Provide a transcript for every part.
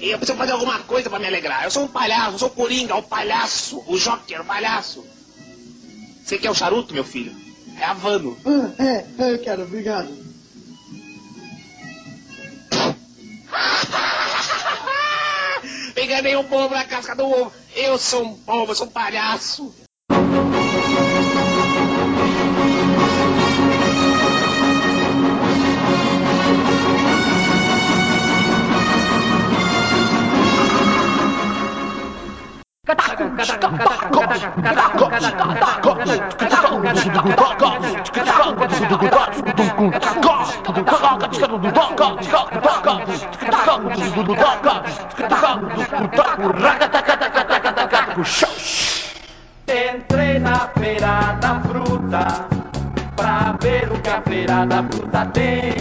E eu preciso fazer alguma coisa pra me alegrar. Eu sou um palhaço, eu sou o Coringa, o palhaço, o Joker, o palhaço. Você quer o charuto, meu filho? É Havano. Ah, é, é, eu quero, obrigado. Enganei um povo na casca do ovo. Eu sou um povo, eu sou um palhaço. Entrei na feira da fruta pra ver o que a feira da fruta tem.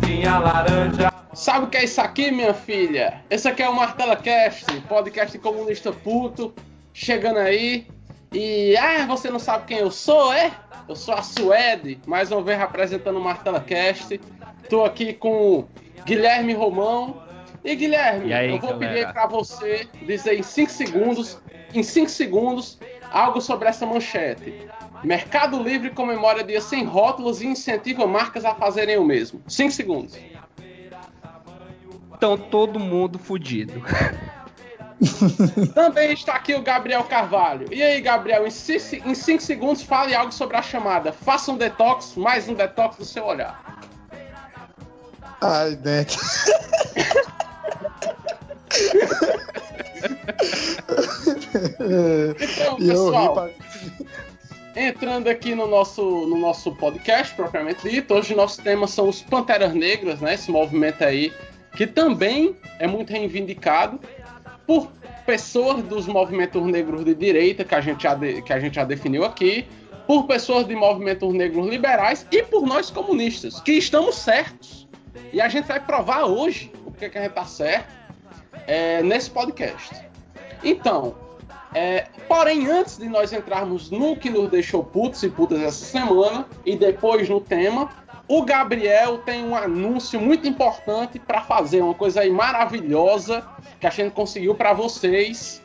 Tinha laranja. Sabe o que é isso aqui, minha filha? Esse aqui é o Martela Cast, podcast comunista puto, chegando aí. E ah, você não sabe quem eu sou, é? Eu sou a Suede, mais uma vez representando o Martela Cast. Tô aqui com o Guilherme Romão. E Guilherme, E aí, eu vou galera? pedir para você dizer em 5 segundos, em 5 segundos, algo sobre essa manchete. Mercado Livre comemora dia sem rótulos e incentiva marcas a fazerem o mesmo. 5 segundos. Então todo mundo fudido. Também está aqui o Gabriel Carvalho. E aí, Gabriel, em 5 segundos fale algo sobre a chamada. Faça um detox, mais um detox do seu olhar. Ai, dentro. Então, pessoal, entrando aqui no nosso, no nosso podcast, propriamente dito, hoje nossos temas são os Panteras Negras, né? Esse movimento aí, que também é muito reivindicado por pessoas dos movimentos negros de direita, que a gente já, de- que a gente já definiu aqui, por pessoas de movimentos negros liberais e por nós comunistas, que estamos certos. E a gente vai provar hoje o que, que a gente tá certo é, nesse podcast. Então, é, porém, antes de nós entrarmos no que nos deixou putos e putas essa semana, e depois no tema, o Gabriel tem um anúncio muito importante para fazer, uma coisa aí maravilhosa que a gente conseguiu para vocês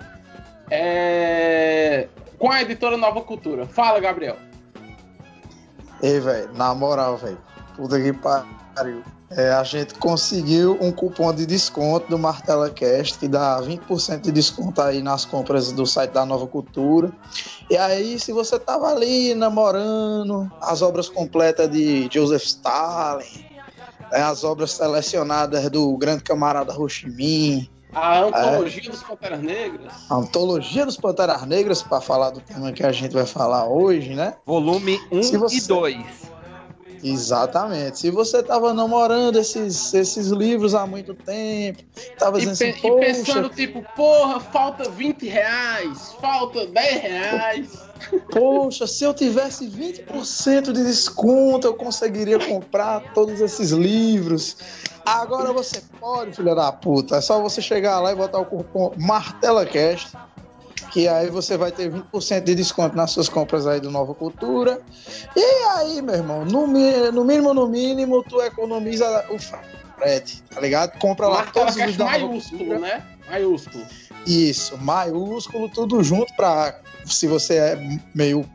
é, com a editora Nova Cultura. Fala, Gabriel. Ei, velho, na moral, velho. Puta que pariu. É, a gente conseguiu um cupom de desconto do Martela Cast que dá 20% de desconto aí nas compras do site da Nova Cultura. E aí, se você tava ali namorando as obras completas de Joseph Stalin, né, as obras selecionadas do grande camarada Ho Chi Minh, A antologia dos Panteras Negras. a antologia dos Panteras Negras, para falar do tema que a gente vai falar hoje, né? Volume 1 Se você- e 2. Exatamente. Se você tava namorando esses, esses livros há muito tempo, tava E, assim, e pensando, tipo, porra, falta 20 reais, falta 10 reais. poxa, se eu tivesse 20% de desconto, eu conseguiria comprar todos esses livros. Agora você pode, filha da puta. É só você chegar lá e botar o cupom MartelaCast, que aí você vai ter 20% de desconto nas suas compras aí do Nova Cultura. E aí, meu irmão, no, no mínimo, no mínimo, tu economiza o frete, tá ligado? Compra lá Martela todos os da Nova maiúsculo, Cultura. né? Maiúsculo. Isso, maiúsculo, tudo junto pra. Se você é meio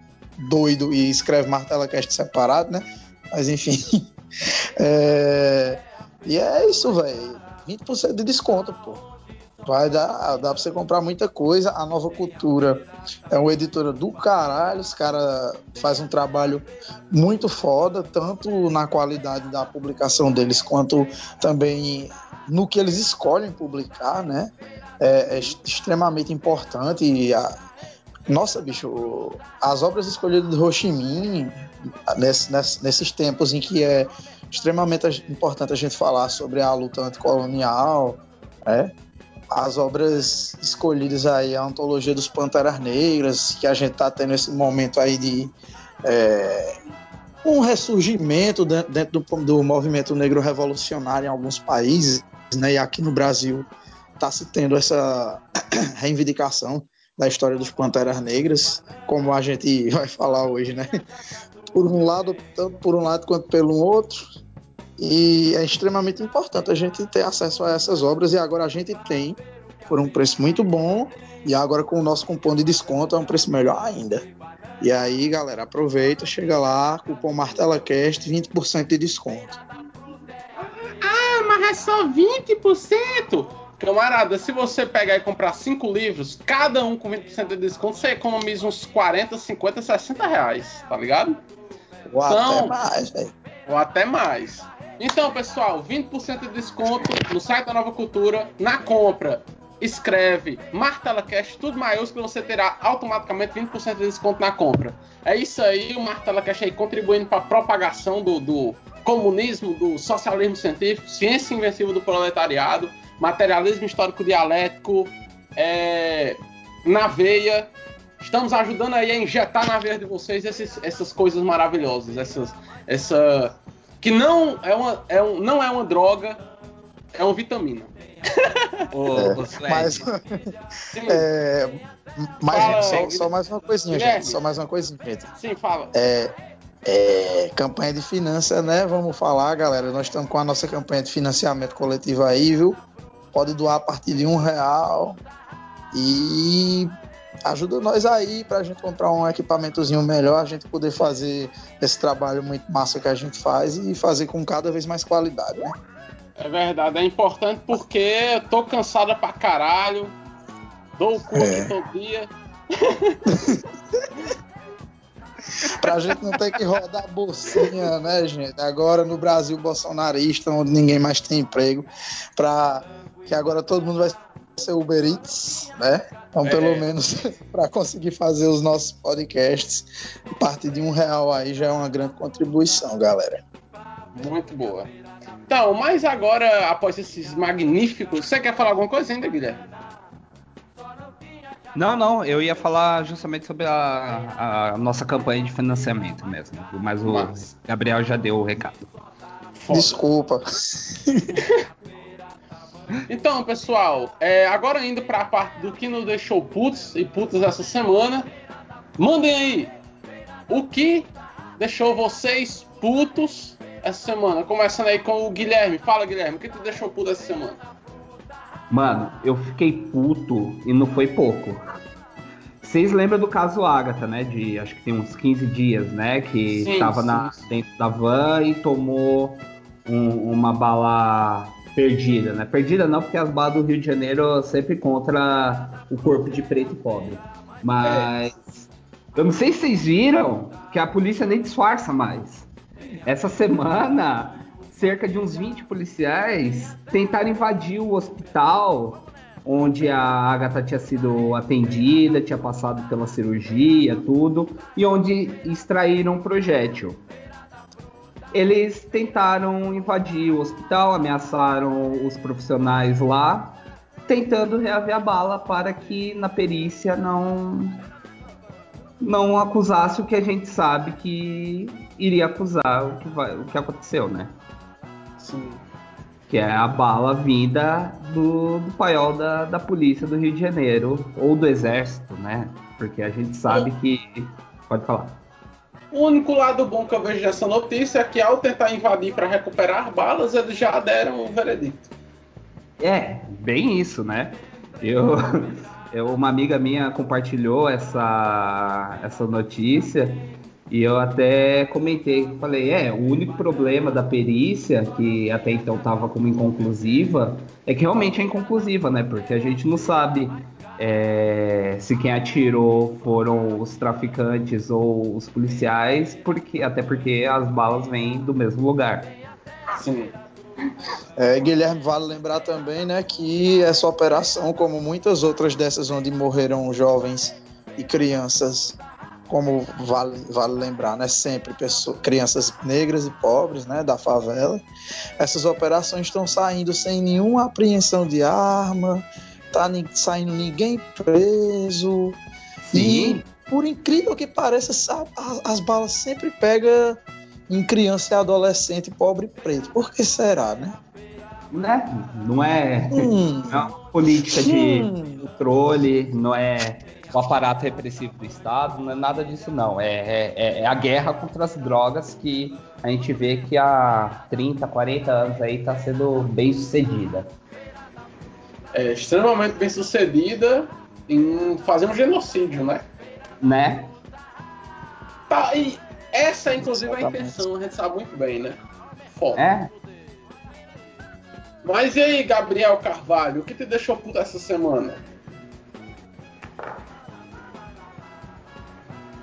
doido e escreve Martela Cast separado, né? Mas enfim. É, E é isso, velho. 20% de desconto, pô. Vai dar, dá pra você comprar muita coisa. A Nova Cultura é uma editora do caralho. Os caras fazem um trabalho muito foda, tanto na qualidade da publicação deles, quanto também no que eles escolhem publicar, né? é, é extremamente importante. E a- nossa, bicho, as obras escolhidas do Ho Chi Minh, nesse- nesse- nesses tempos em que é extremamente importante a gente falar sobre a luta anticolonial, né? As obras escolhidas aí, a antologia dos Panteras Negras, que a gente tá tendo esse momento aí de é, um ressurgimento dentro do, do movimento negro revolucionário em alguns países, né? E aqui no Brasil está se tendo essa reivindicação da história dos Panteras Negras, como a gente vai falar hoje, né? Por um lado, tanto por um lado quanto pelo outro. E é extremamente importante a gente ter acesso a essas obras e agora a gente tem por um preço muito bom e agora com o nosso cupom de desconto é um preço melhor ainda. E aí, galera, aproveita, chega lá, cupom MartelaCast, 20% de desconto. Ah, mas é só 20%? Camarada, se você pegar e comprar 5 livros, cada um com 20% de desconto, você economiza uns 40, 50, 60 reais, tá ligado? Ou Então- até mais, velho. Ou até mais. Então, pessoal, 20% de desconto no site da Nova Cultura, na compra. Escreve MartelaCast, tudo maiúsculo, você terá automaticamente 20% de desconto na compra. É isso aí, o MartelaCast aí contribuindo para a propagação do, do comunismo, do socialismo científico, ciência invencível do proletariado, materialismo histórico dialético, é, na veia. Estamos ajudando aí a injetar na veia de vocês esses- essas coisas maravilhosas, essas, essa que não é uma, é um, não é uma droga, é uma vitamina. Ô, É, Mas, é, mas Fala, só, Guilherme. só mais uma coisinha, Guilherme. gente. Só mais uma coisinha, gente. sim, fala. É, é, campanha de finanças, né? Vamos falar, galera. Nós estamos com a nossa campanha de financiamento coletivo aí, viu? Pode doar a partir de um real. E ajuda nós aí pra gente comprar um equipamentozinho melhor, a gente poder fazer esse trabalho muito massa que a gente faz e fazer com cada vez mais qualidade, né? É verdade, é importante porque eu tô cansada pra caralho. Dou o cu É. todo dia. Pra gente não ter que rodar a bolsinha, né, gente? Agora no Brasil bolsonarista, onde ninguém mais tem emprego, pra que agora todo mundo vai ser Uber Eats, né? Então, É. pelo menos para conseguir fazer os nossos podcasts, a partir de um real aí já é uma grande contribuição, galera. Muito boa. Então, mas agora, após esses magníficos. Você quer falar alguma coisa ainda, Guilherme? Não, não, eu ia falar justamente sobre a, a nossa campanha de financiamento mesmo. Mas o Mas- Gabriel já deu o recado. Foda. Desculpa. Então, pessoal, é, agora indo para a parte do que nos deixou putos e putas essa semana, mandem aí o que deixou vocês putos essa semana. Começando aí com o Guilherme. Fala, Guilherme, o que te deixou puto essa semana? Mano, eu fiquei puto e não foi pouco. Vocês lembram do caso Agatha, né? De acho que tem uns 15 dias, né? Que Sim, tava sim, na- sim. dentro da van e tomou um- uma bala perdida, né? Perdida não, porque as balas do Rio de Janeiro sempre contra o corpo de preto e pobre. Mas eu não sei se vocês viram que a polícia nem disfarça mais. Essa semana, cerca de uns 20 policiais tentaram invadir o hospital onde a Agatha tinha sido atendida, tinha passado pela cirurgia, tudo, e onde extraíram um projétil. Eles tentaram invadir o hospital, ameaçaram os profissionais lá, tentando reaver a bala para que na perícia não não acusasse o que a gente sabe que iria acusar o que, vai, o que aconteceu, né? Sim. Que é a bala vinda do, do paiol da, da polícia do Rio de Janeiro, ou do exército, né? Porque a gente sabe que. Pode falar. O único lado bom que eu vejo dessa notícia é que ao tentar invadir para recuperar balas, eles já deram um veredicto. É, bem isso, né? Eu, eu, uma amiga minha compartilhou essa, essa notícia e eu até comentei, falei, é, o único problema da perícia, que até então estava como inconclusiva, é que realmente é inconclusiva, né? Porque a gente não sabe é, se quem atirou foram os traficantes ou os policiais, porque até porque as balas vêm do mesmo lugar. Sim. É, Guilherme, vale lembrar também, né, que essa operação, como muitas outras dessas onde morreram jovens e crianças, como vale, vale lembrar, né, sempre pessoas, crianças negras e pobres, né, da favela, essas operações estão saindo sem nenhuma apreensão de arma, tá saindo ninguém preso, Sim, e por incrível que pareça, as balas sempre pegam em criança e adolescente pobre e preto. Por que será, né? né? Não é. Hum, É uma política de hum. controle, não é o aparato repressivo do Estado, não é nada disso, não. É, é- é a guerra contra as drogas que a gente vê que há 30, 40 anos aí está sendo bem sucedida. É extremamente bem sucedida em fazer um genocídio, né? Né? Tá, e essa, inclusive, é a intenção, a gente sabe muito bem, né? Foda. É? Mas e aí, Gabriel Carvalho, o que te deixou puto essa semana?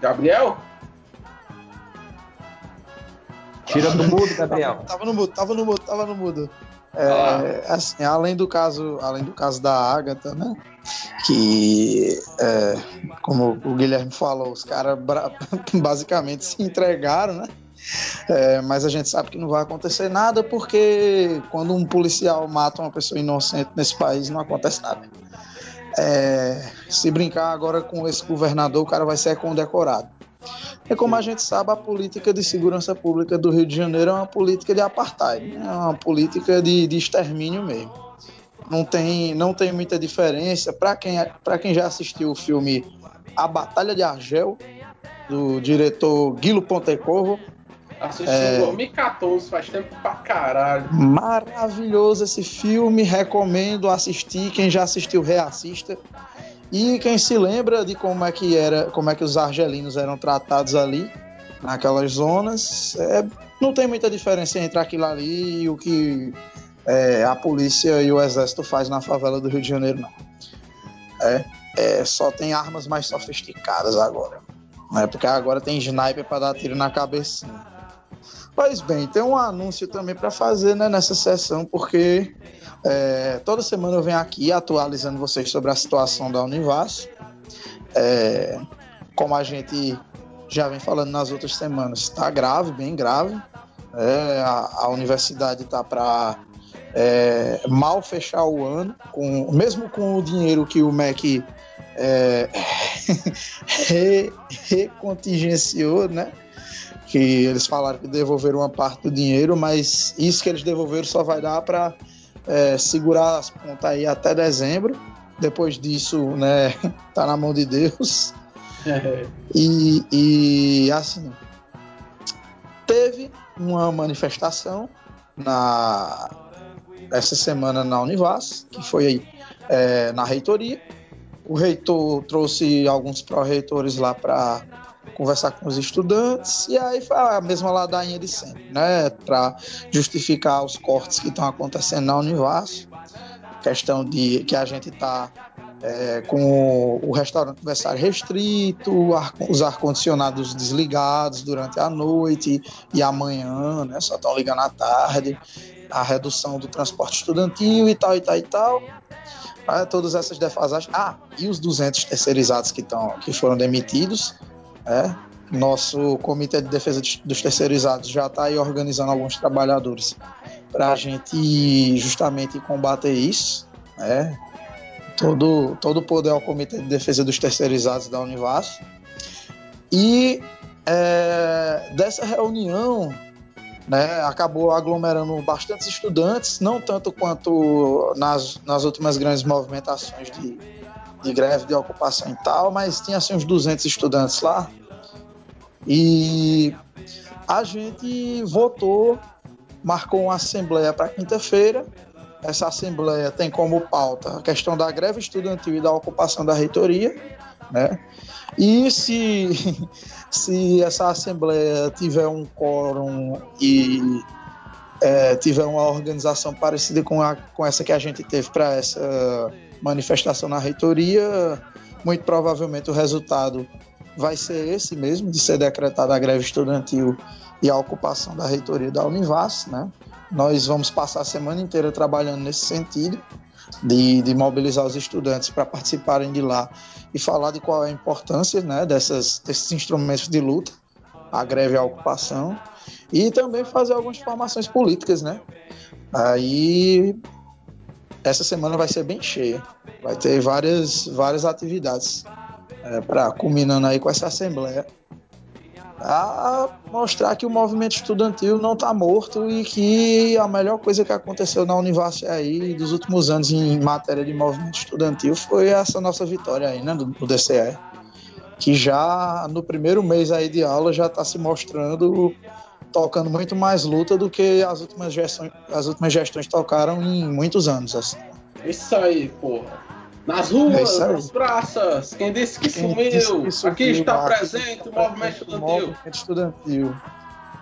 Gabriel? Tira do mudo, Gabriel. Tava no mudo, tava no mudo, tava no mudo. É, Ah. assim, além do caso, além do caso da Agatha, né? Que, é, como o Guilherme falou, os caras basicamente se entregaram, né? É, mas a gente sabe que não vai acontecer nada porque quando um policial mata uma pessoa inocente nesse país não acontece nada. É, se brincar agora com esse governador, o cara vai ser condecorado. É como a gente sabe, a política de segurança pública do Rio de Janeiro é uma política de apartheid, né? é uma política de, de extermínio mesmo. Não tem, não tem muita diferença. Para quem, pra quem já assistiu o filme A Batalha de Argel, do diretor Guilo Pontecorvo, Assisti É. em 2014, faz tempo pra caralho. Maravilhoso esse filme, recomendo assistir. Quem já assistiu, reassista. E quem se lembra de como é que era, como é que os argelinos eram tratados ali, naquelas zonas, é, não tem muita diferença entre aquilo ali e o que é, a polícia e o exército faz na favela do Rio de Janeiro, não. É, é, só tem armas mais sofisticadas agora. Né? Porque agora tem sniper para dar tiro na cabecinha. Pois bem, tem um anúncio também para fazer né, nessa sessão, porque é, toda semana eu venho aqui atualizando vocês sobre a situação da Univas. É, como a gente já vem falando nas outras semanas, está grave, bem grave. É, a, a universidade está para é, mal fechar o ano, com, mesmo com o dinheiro que o MEC é, re- recontingenciou, né? que eles falaram que devolveram uma parte do dinheiro, mas isso que eles devolveram só vai dar para segurar as pontas aí até dezembro. Depois disso, né, tá na mão de Deus. E, e assim, teve uma manifestação na essa semana na Univas, que foi aí é, na reitoria. O reitor trouxe alguns pró-reitores lá para conversar com os estudantes e aí a mesma ladainha de sempre, né? Para justificar os cortes que estão acontecendo na Univas, questão de que a gente está é, com o restaurante aniversário restrito, ar- os ar-condicionados desligados durante a noite e amanhã, né? Só estão ligando à tarde, a redução do transporte estudantil e tal, e tal, e tal. Ah, todas essas defasagens. Ah, e os 200 terceirizados que, tão, que foram demitidos. É, nosso Comitê de Defesa de- dos Terceirizados já está aí organizando alguns trabalhadores para a gente justamente combater isso. Né? Todo, todo poder ao Comitê de Defesa dos Terceirizados da Univas. E é, dessa reunião né, acabou aglomerando bastantes estudantes, não tanto quanto nas, nas últimas grandes movimentações de, de greve, de ocupação e tal, mas tinha assim uns 200 estudantes lá. E a gente votou, marcou uma assembleia para quinta-feira. Essa assembleia tem como pauta a questão da greve estudantil e da ocupação da reitoria, né? E se, se essa assembleia tiver um quórum e é, tiver uma organização parecida com, a, com essa que a gente teve para essa manifestação na reitoria, muito provavelmente o resultado vai ser esse mesmo, de ser decretada a greve estudantil e a ocupação da reitoria da Univas, né? Nós vamos passar a semana inteira trabalhando nesse sentido, de, de mobilizar os estudantes para participarem de lá e falar de qual é a importância né, dessas, desses instrumentos de luta, a greve e a ocupação, e também fazer algumas formações políticas, né? Aí essa semana vai ser bem cheia, vai ter várias, várias atividades é, para culminando aí com essa assembleia. A mostrar que o movimento estudantil não está morto e que a melhor coisa que aconteceu na Univas aí dos últimos anos em matéria de movimento estudantil foi essa nossa vitória aí, né, do, do DCE, que já no primeiro mês aí de aula já está se mostrando tocando muito mais luta do que as últimas gestões, as últimas gestões tocaram em muitos anos. Assim. Isso aí, porra. Nas ruas, é nas praças, quem disse que quem sumiu? Disse que sumiu aqui está aqui presente o movimento estudantil. Movimento estudantil.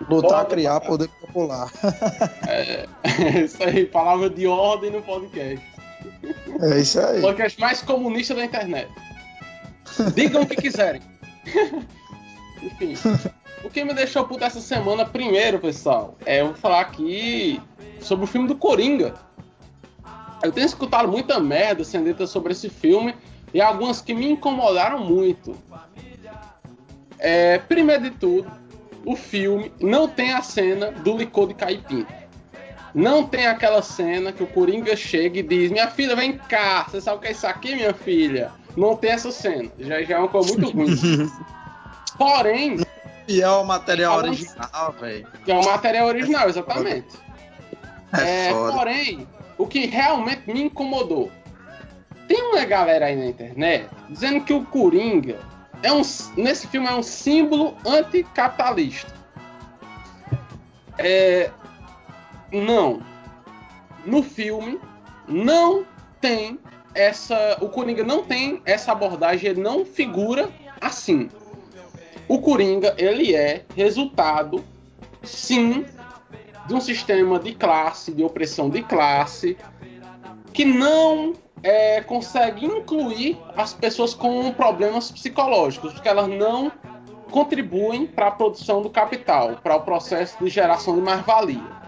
Lutar, a criar poder popular. É, isso aí, palavra de ordem no podcast. É isso aí. O podcast mais comunista da internet. Digam o que quiserem. Enfim. O que me deixou puto essa semana, primeiro, pessoal, é eu vou falar aqui sobre o filme do Coringa. Eu tenho escutado muita merda sendo dita sobre esse filme e algumas que me incomodaram muito. É, primeiro de tudo, o filme não tem a cena do licor de caipim. Não tem aquela cena que o Coringa chega e diz: Minha filha, vem cá, você sabe o que é isso aqui, minha filha? Não tem essa cena. Já, já é uma coisa muito ruim. Porém. E é o material original, velho. É o material original, exatamente. É, é porém, o que realmente me incomodou. Tem uma galera aí na internet dizendo que o Coringa é um, nesse filme é um símbolo anticapitalista. É, não. No filme não tem essa. O Coringa não tem essa abordagem, ele não figura assim. O Coringa, ele é resultado, sim, de um sistema de classe, de opressão de classe, que não é, consegue incluir as pessoas com problemas psicológicos, porque elas não contribuem para a produção do capital, para o processo de geração de mais-valia.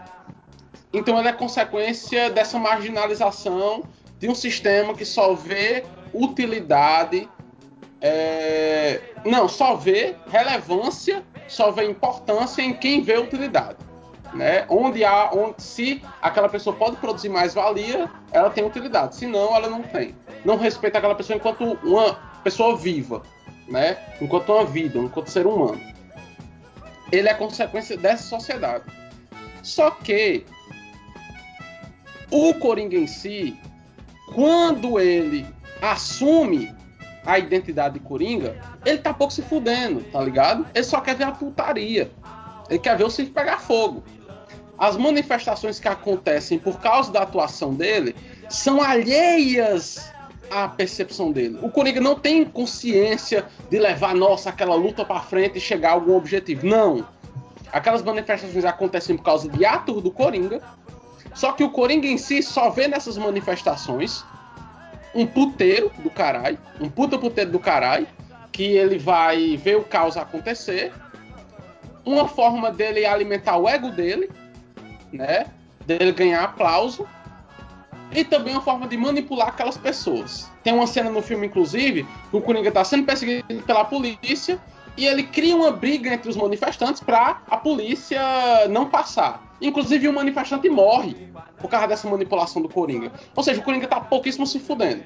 Então ele é consequência dessa marginalização de um sistema que só vê utilidade, é... não, só vê relevância, só vê importância em quem vê utilidade. Né? Onde há, onde se aquela pessoa pode produzir mais valia, ela tem utilidade. Se não, ela não tem. Não respeita aquela pessoa enquanto uma pessoa viva, né? Enquanto uma vida, enquanto ser humano. Ele é consequência dessa sociedade. Só que o Coringa em si, quando ele assume a identidade de Coringa, ele tá pouco se fudendo, tá ligado? Ele só quer ver a putaria. Ele quer ver o circo pegar fogo. As manifestações que acontecem por causa da atuação dele são alheias à percepção dele. O Coringa não tem consciência de levar, nossa, aquela luta para frente e chegar a algum objetivo. Não. Aquelas manifestações acontecem por causa de atos do Coringa só que o Coringa em si só vê nessas manifestações um puteiro do caralho, um puta puteiro do caralho, que ele vai ver o caos acontecer. Uma forma dele alimentar o ego dele, né? Dele ganhar aplauso. E também uma forma de manipular aquelas pessoas. Tem uma cena no filme, inclusive, que o Coringa está sendo perseguido pela polícia e ele cria uma briga entre os manifestantes para a polícia não passar. Inclusive, o um manifestante morre por causa dessa manipulação do Coringa. Ou seja, o Coringa tá pouquíssimo se fudendo.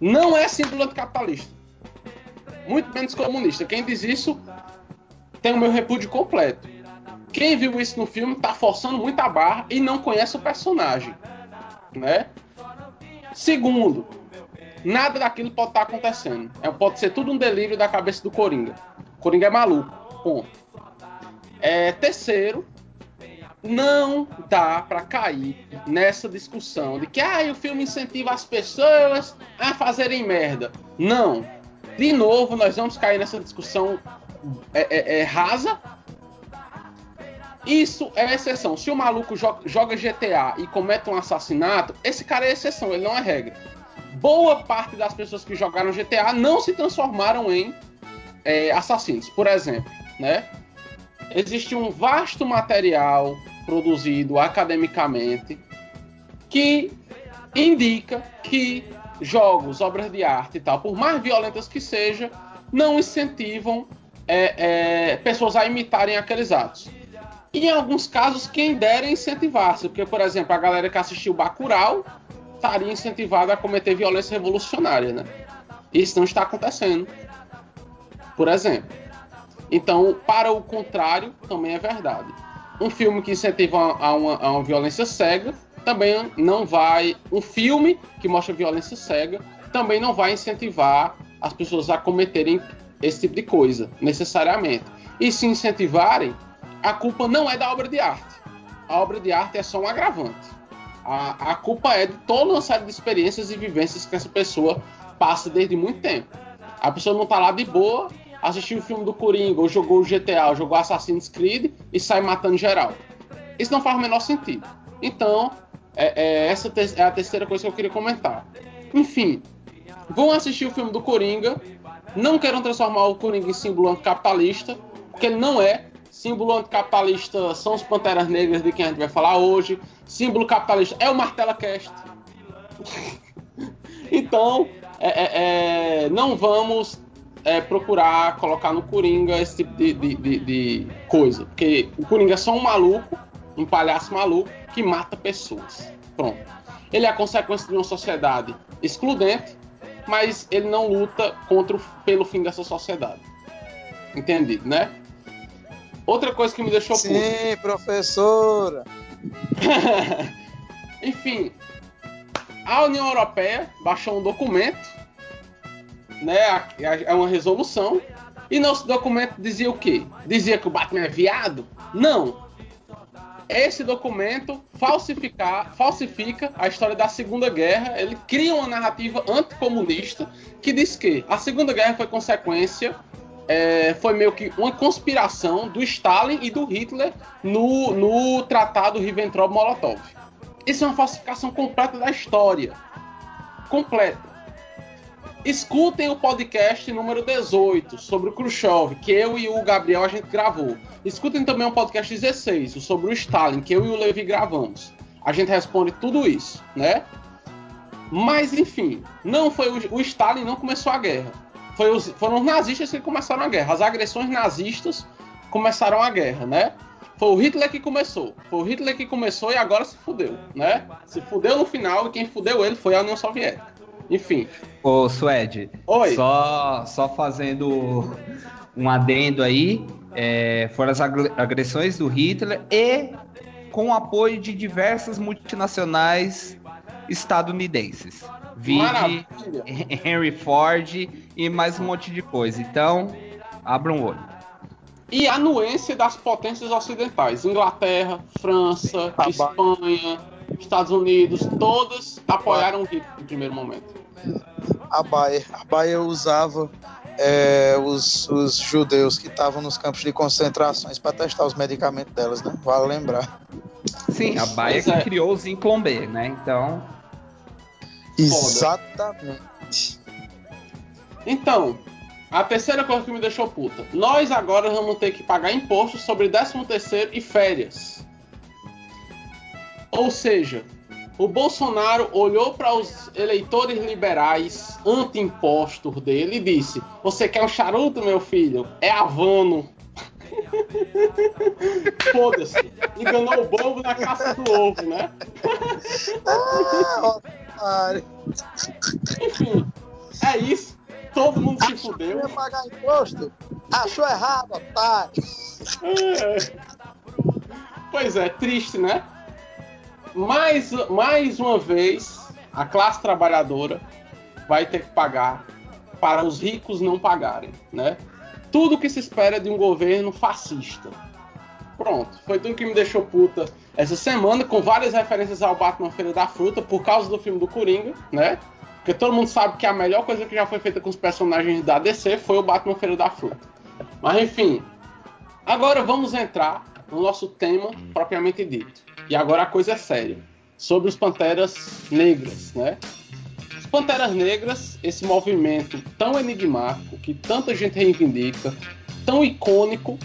Não é símbolo anticapitalista. Muito menos comunista. Quem diz isso tem o meu repúdio completo. Quem viu isso no filme tá forçando muito a barra e não conhece o personagem. Né? Segundo, nada daquilo pode estar tá acontecendo. É, pode ser tudo um delírio da cabeça do Coringa. O Coringa é maluco. Ponto. É, terceiro, não dá para cair nessa discussão de que ah, o filme incentiva as pessoas a fazerem merda. Não. De novo, nós vamos cair nessa discussão é, é, é rasa. Isso é exceção. Se o maluco joga GTA e comete um assassinato, esse cara é exceção, ele não é regra. Boa parte das pessoas que jogaram GTA não se transformaram em é, assassinos, por exemplo, né? Existe um vasto material produzido academicamente que indica que jogos, obras de arte e tal, por mais violentas que sejam, não incentivam é, é, pessoas a imitarem aqueles atos. E em alguns casos, quem dera incentivar-se, porque, por exemplo, a galera que assistiu Bacurau estaria incentivada a cometer violência revolucionária, né? Isso não está acontecendo. Por exemplo. Então, para o contrário, também é verdade um filme que incentiva a uma, a uma violência cega também não vai. Um filme que mostra violência cega também não vai incentivar as pessoas a cometerem esse tipo de coisa, necessariamente. E se incentivarem, a culpa não é da obra de arte. A obra de arte é só um agravante. A, a culpa é de toda uma série de experiências e vivências que essa pessoa passa desde muito tempo. A pessoa não tá lá de boa, assistiu o filme do Coringa, ou jogou o GTA, ou jogou Assassin's Creed e sai matando geral. Isso não faz o menor sentido. Então, é, é, essa é a terceira coisa que eu queria comentar. Enfim, vão assistir o filme do Coringa, não queiram transformar o Coringa em símbolo anticapitalista, porque ele não é. Símbolo anticapitalista são os Panteras Negras de quem a gente vai falar hoje. Símbolo capitalista é o Martela Cast. então, é, é, é, não vamos é, procurar colocar no Coringa esse tipo de, de, de, de, coisa. Porque o Coringa é só um maluco, um palhaço maluco, que mata pessoas. Pronto. Ele é a consequência de uma sociedade excludente, mas ele não luta contra o, pelo fim dessa sociedade. Entendido, né? Outra coisa que me deixou Sim, puto. professora. Enfim, a União Europeia baixou um documento, né? É uma resolução. E nosso documento dizia o quê? Dizia que o Batman é viado? Não. Esse documento falsificar, falsifica a história da Segunda Guerra. Ele cria uma narrativa anticomunista que diz que a Segunda Guerra foi consequência é, foi meio que uma conspiração do Stalin e do Hitler no, no tratado Ribbentrop-Molotov. Isso é uma falsificação completa da história. Completa. Escutem o podcast número 18 sobre o Khrushchev, que eu e o Gabriel a gente gravou. Escutem também o podcast 16 sobre o Stalin, que eu e o Levi gravamos. A gente responde tudo isso, né? Mas enfim, não foi o, o Stalin não começou a guerra os, foram os nazistas que começaram a guerra. As agressões nazistas começaram a guerra, né? Foi o Hitler que começou. Foi o Hitler que começou e agora se fudeu, né? Se fudeu no final e quem fudeu ele foi a União Soviética. Enfim. Ô, Suede. Oi. Só, só fazendo um adendo aí. É, foram as agressões do Hitler e com o apoio de diversas multinacionais estadunidenses. Vide Henry Ford e mais um monte de coisa. Então, abra um olho. E a anuência das potências ocidentais: Inglaterra, França, Espanha, Estados Unidos, todas apoiaram o Hitler no primeiro momento. A Bayer, a Bayer usava é, os, os, judeus que estavam nos campos de concentrações para testar os medicamentos delas, né? Vale lembrar. Sim, a Bayer que é. criou o Zinklon B, né? Então. Exatamente. Então, a terceira coisa que me deixou puta. Nós agora vamos ter que pagar imposto sobre 13 terceiro e férias. Ou seja, o Bolsonaro olhou para os eleitores liberais anti-impostos dele e disse: Você quer um charuto, meu filho? É Havano. Foda-se. Enganou o bobo na caça do ovo, né? ah, Enfim, é isso. Todo mundo se fudeu. Ia pagar imposto? Achou errado, otário. É. Pois é, triste, né? Mais, mais uma vez, a classe trabalhadora vai ter que pagar para os ricos não pagarem, né? Tudo que se espera de um governo fascista. Pronto, foi tudo que me deixou puta essa semana, com várias referências ao Batman Feira da Fruta, por causa do filme do Coringa, né? Porque todo mundo sabe que a melhor coisa que já foi feita com os personagens da DC foi o Batman Feira da Fruta. Mas enfim, agora vamos entrar no nosso tema propriamente dito. E agora a coisa é séria. Sobre os Panteras Negras, né? Os Panteras Negras, esse movimento tão enigmático, que tanta gente reivindica, tão icônico,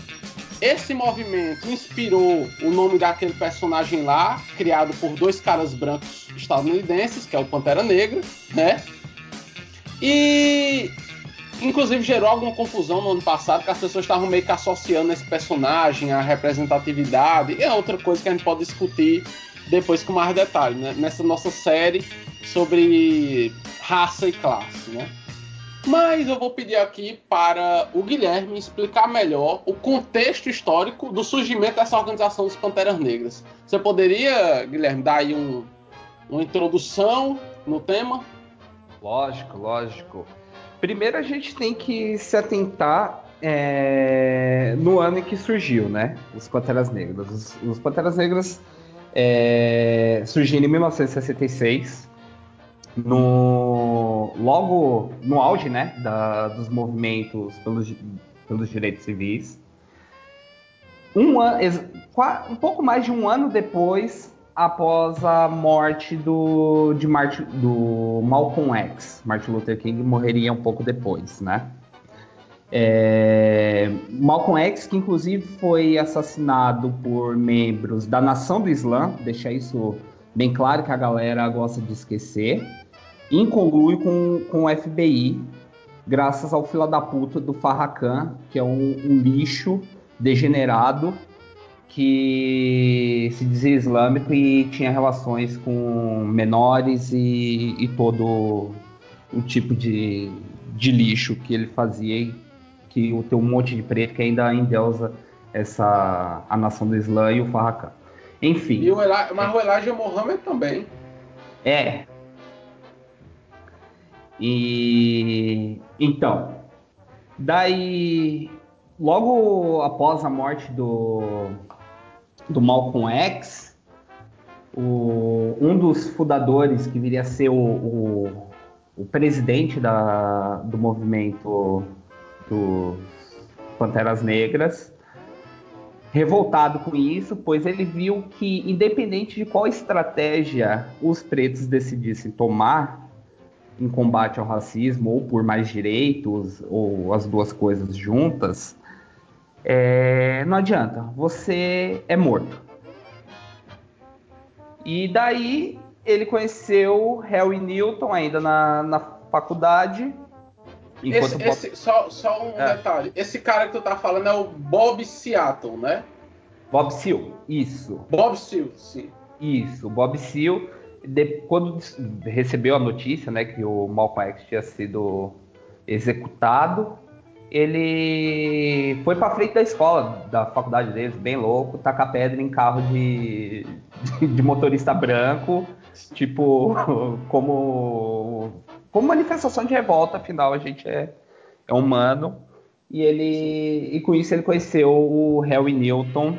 esse movimento inspirou o nome daquele personagem lá, criado por dois caras brancos estadunidenses, que é o Pantera Negra, né? E inclusive gerou alguma confusão no ano passado, que as pessoas estavam meio que associando esse personagem à representatividade, e é outra coisa que a gente pode discutir depois com mais detalhe, né? nessa nossa série sobre raça e classe, né? Mas eu vou pedir aqui para o Guilherme explicar melhor o contexto histórico do surgimento dessa organização dos Panteras Negras. Você poderia, Guilherme, dar aí um, uma introdução no tema? Lógico, lógico. Primeiro a gente tem que se atentar é, no ano em que surgiu, né? Os Panteras Negras. Os, os Panteras Negras é, surgiram em 1966, no, logo no auge né, da, dos movimentos pelos, pelos direitos civis. Um, um pouco mais de um ano depois, após a morte do, de Martin, do Malcolm X. Martin Luther King morreria um pouco depois, né? É, Malcolm X, que inclusive foi assassinado por membros da Nação do Islã, deixa isso bem claro que a galera gosta de esquecer, incolui com, com o FBI, graças ao fila da puta do Farrakhan, que é um, um lixo degenerado que se dizia islâmico e tinha relações com menores e, e todo o tipo de, de lixo que ele fazia que tem um monte de preto que ainda endeusa essa a nação do Islã e o Farrakhan. Enfim. E o Elijah, mas o Elijah Mohammed também. É. E então, daí logo após a morte do do Malcolm X, o, um dos fundadores que viria a ser o, o, o presidente da, do movimento dos Panteras Negras, revoltado com isso, pois ele viu que, independente de qual estratégia os pretos decidissem tomar em combate ao racismo, ou por mais direitos, ou as duas coisas juntas, é, não adianta, você é morto. E daí ele conheceu Harry Newton ainda na, na faculdade esse, Bob... esse, só, só um é. detalhe. Esse cara que tu tá falando é o Bob Seattle, né? Bob Seal, isso. Bob Seal, sim. Isso, Bob Seal. De, quando recebeu a notícia, né, que o Malcolm X tinha sido executado, ele foi para frente da escola, da faculdade deles, bem louco, tacar pedra em carro de, de motorista branco, tipo, como como manifestação de revolta, afinal a gente é, é humano. E ele e com isso ele conheceu o Harry Newton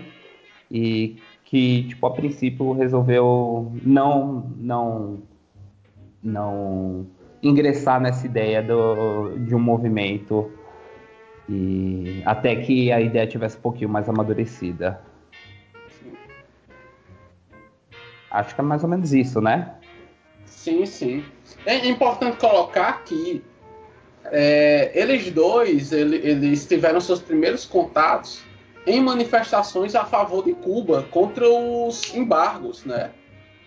e que tipo a princípio resolveu não não não ingressar nessa ideia do, de um movimento e até que a ideia tivesse um pouquinho mais amadurecida. Acho que é mais ou menos isso, né? Sim, sim. É importante colocar que é, eles dois ele, eles tiveram seus primeiros contatos em manifestações a favor de Cuba contra os embargos, né?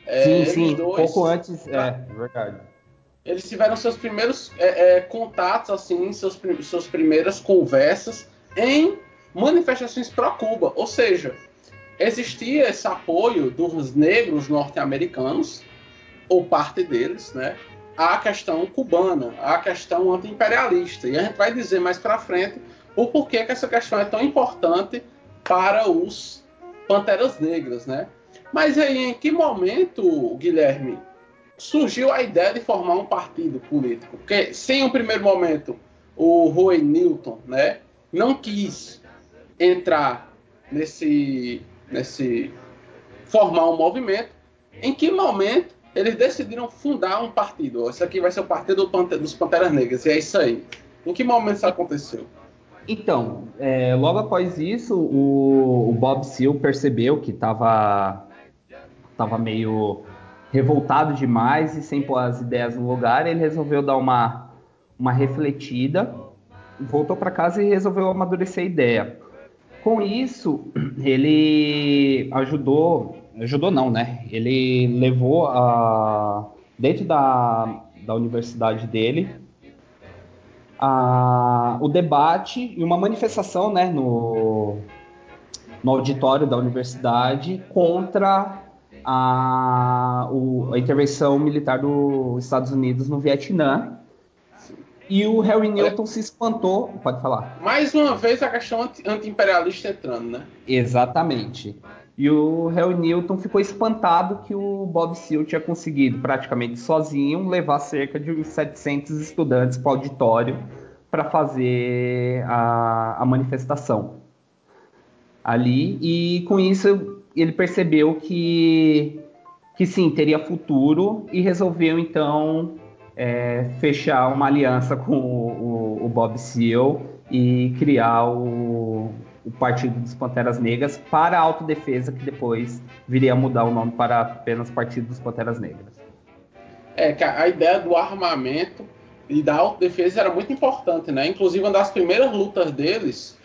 É, sim, sim. Dois, pouco antes, tá? é, verdade. Eles tiveram seus primeiros é, é, contatos, assim, seus, suas primeiras conversas em manifestações pró-Cuba. Ou seja, existia esse apoio dos negros norte-americanos, ou parte deles, né? a questão cubana, a questão anti-imperialista. E a gente vai dizer mais para frente o porquê que essa questão é tão importante para os Panteras Negras, né? Mas aí, em que momento, Guilherme, surgiu a ideia de formar um partido político? Porque, sem um primeiro momento, o Roy Newton, né, não quis entrar nesse, nesse formar um movimento. Em que momento eles decidiram fundar um partido. Esse aqui vai ser o partido do dos Panteras Negras, e é isso aí. Em que momento isso aconteceu? Então, é, logo após isso, o, o Bob Seal percebeu que estava tava meio revoltado demais e sem pôr as ideias no lugar, ele resolveu dar uma, uma refletida, voltou para casa e resolveu amadurecer a ideia. Com isso, ele ajudou ajudou não, né? Ele levou a dentro da, da universidade dele a, o debate e uma manifestação, né, no, no auditório da universidade contra a, o, a intervenção militar dos Estados Unidos no Vietnã. E o Harry Newton se espantou. Pode falar. Mais uma vez a questão anti-imperialista entrando, né? Exatamente. E o Harry Newton ficou espantado que o Bob Seale tinha conseguido, praticamente sozinho, levar cerca de 700 estudantes para o auditório para fazer a, a manifestação ali e com isso ele percebeu que que sim teria futuro e resolveu então é, fechar uma aliança com o, o, Bob Seale e criar o, o Partido dos Panteras Negras para a autodefesa, que depois viria a mudar o nome para apenas Partido dos Panteras Negras. É, a ideia do armamento e da autodefesa era muito importante, né? Inclusive, uma das primeiras lutas deles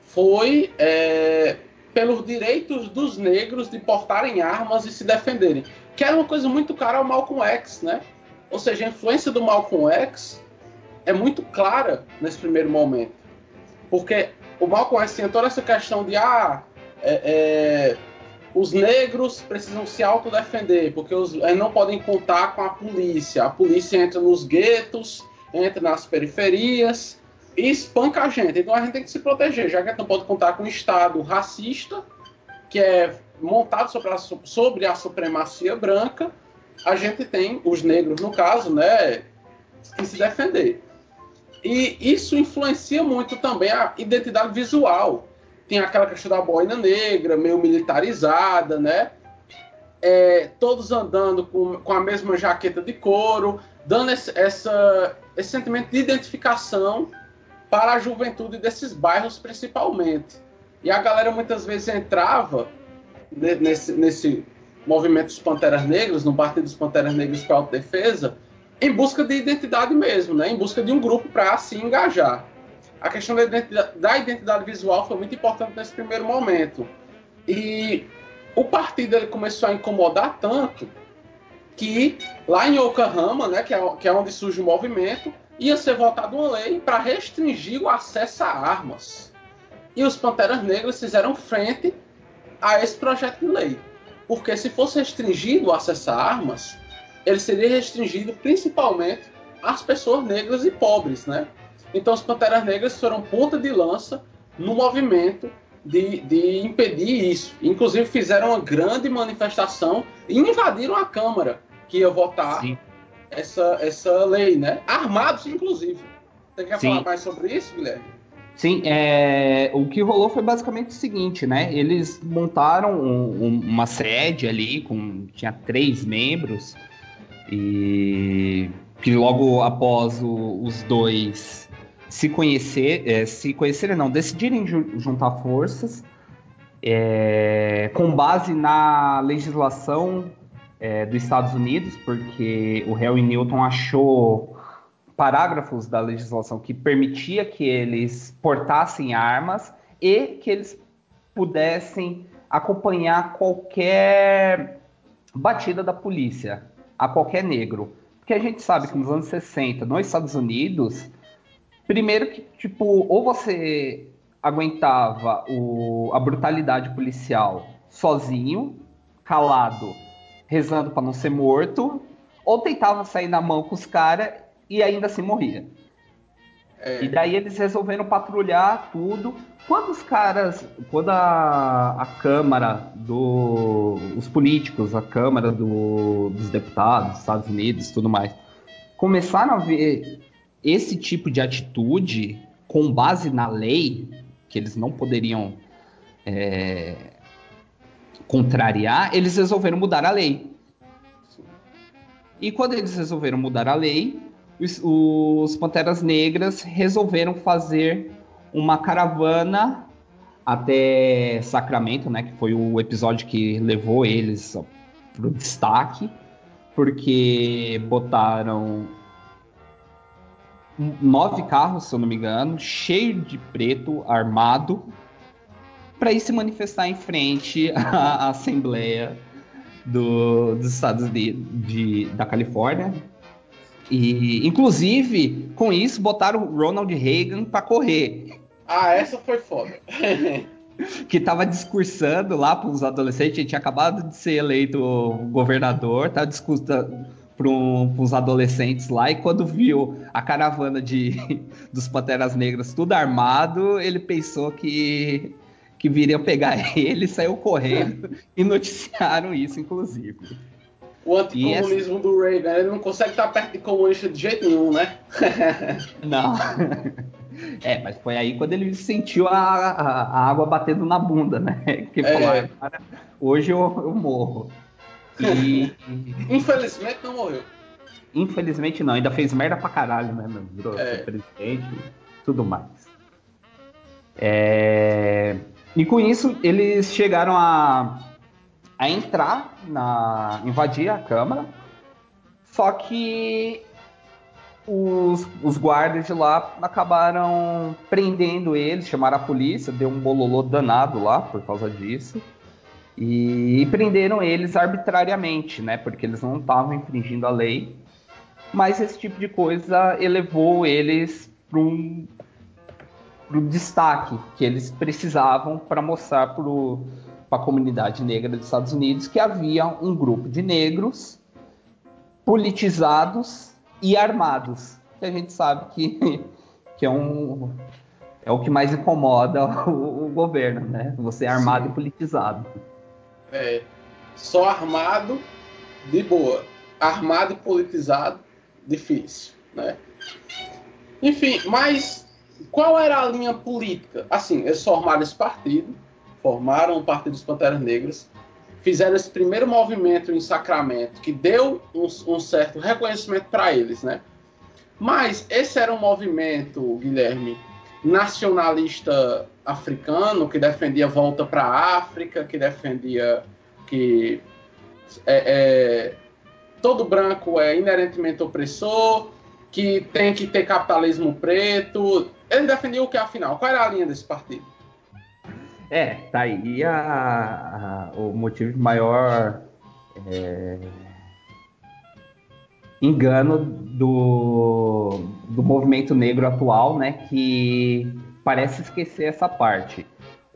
foi é, pelos direitos dos negros de portarem armas e se defenderem, que era uma coisa muito cara ao Malcolm X, né? Ou seja, a influência do Malcolm X é muito clara nesse primeiro momento, porque o Malcolm X tinha toda essa questão de ah, é, é, os negros precisam se autodefender, porque os, não podem contar com a polícia. A polícia entra nos guetos, entra nas periferias e espanca a gente. Então a gente tem que se proteger, já que a gente não pode contar com um Estado racista, que é montado sobre a, sobre a supremacia branca, a gente tem, os negros no caso, né, que se defender. E isso influencia muito também a identidade visual. Tem aquela questão da boina negra, meio militarizada, né? É, todos andando com, com, a mesma jaqueta de couro, dando esse, essa, esse sentimento de identificação para a juventude desses bairros, principalmente. E a galera muitas vezes entrava nesse, nesse movimento dos Panteras Negras, no Partido dos Panteras Negras para a Autodefesa, em busca de identidade mesmo, né? em busca de um grupo para se engajar. A questão da identidade, da identidade, visual foi muito importante nesse primeiro momento. E o partido ele começou a incomodar tanto que lá em Oklahoma, né, que, é, que é onde surge o movimento, ia ser votada uma lei para restringir o acesso a armas. E os Panteras Negras fizeram frente a esse projeto de lei. Porque se fosse restringido o acesso a armas, ele seria restringido principalmente às pessoas negras e pobres, né? Então, os Panteras Negras foram ponta de lança no movimento de, de impedir isso. Inclusive, fizeram uma grande manifestação e invadiram a Câmara que ia votar essa, essa lei, né? Armados, inclusive. Você quer Sim. falar mais sobre isso, Guilherme? Sim, é, o que rolou foi basicamente o seguinte, né? Eles montaram um, um, uma sede ali, com tinha três membros, e que logo após o, os dois se conhecer, é, se conhecerem não, decidirem juntar forças é, com base na legislação é, dos Estados Unidos, porque o Harry Newton achou parágrafos da legislação que permitia que eles portassem armas e que eles pudessem acompanhar qualquer batida da polícia a qualquer negro. Porque a gente sabe que nos anos 60, nos Estados Unidos, primeiro que, tipo, ou você aguentava o, a brutalidade policial sozinho, calado, rezando para não ser morto, ou tentava sair na mão com os caras e ainda assim morria. É. E daí eles resolveram patrulhar tudo. Quando os caras, quando a, a Câmara do. os políticos, a Câmara do, dos deputados dos Estados Unidos tudo mais, começaram a ver esse tipo de atitude com base na lei, que eles não poderiam é, contrariar, eles resolveram mudar a lei. E quando eles resolveram mudar a lei, os, os Panteras Negras resolveram fazer uma caravana até Sacramento, né? Que foi o episódio que levou eles para o destaque, porque botaram nove carros, se eu não me engano, cheio de preto, armado, para ir se manifestar em frente à Assembleia do, dos Estados de, de, da Califórnia, e, inclusive, com isso, botaram o Ronald Reagan para correr. Ah, essa foi foda. que tava discursando lá para os adolescentes, ele tinha acabado de ser eleito governador, tava discursando para os adolescentes lá, e quando viu a caravana de, dos Panteras Negras tudo armado, ele pensou que, que viriam pegar ele, saiu correndo e noticiaram isso, inclusive o anticomunismo yes. do Reagan. Ele não consegue estar perto de comunista de jeito nenhum, né? não. É, mas foi aí quando ele sentiu a, a, a água batendo na bunda, né? Que É. falou, "Ah, cara, hoje eu, eu morro. E Infelizmente não morreu. infelizmente não, ainda fez merda pra caralho, né? meu? Virou É. presidente e tudo mais. É, E com isso, eles chegaram a, a entrar na. invadir a Câmara. Só que os, os guardas de lá acabaram prendendo eles, chamaram a polícia, deu um bololô danado lá por causa disso. E, prenderam eles arbitrariamente, né? Porque eles não estavam infringindo a lei. Mas esse tipo de coisa elevou eles para um pro destaque que eles precisavam para mostrar para a comunidade negra dos Estados Unidos que havia um grupo de negros politizados e armados, que a gente sabe que, que é, um, é o que mais incomoda o, o governo, né? Você é armado Sim. e politizado. É, só armado, de boa. Armado e politizado, difícil, né? Enfim, mas qual era a linha política? Assim, eles formaram esse partido, formaram o Partido dos Panteras Negras, fizeram esse primeiro movimento em Sacramento, que deu um, um certo reconhecimento para eles, né? Mas esse era um movimento, Guilherme, nacionalista africano, que defendia volta para a África, que defendia que é, é, todo branco é inerentemente opressor, que tem que ter capitalismo preto. Ele defendia o que, afinal? Qual era a linha desse partido? É, tá aí a- a- o motivo de maior é, engano do, do movimento negro atual, né? Que parece esquecer essa parte.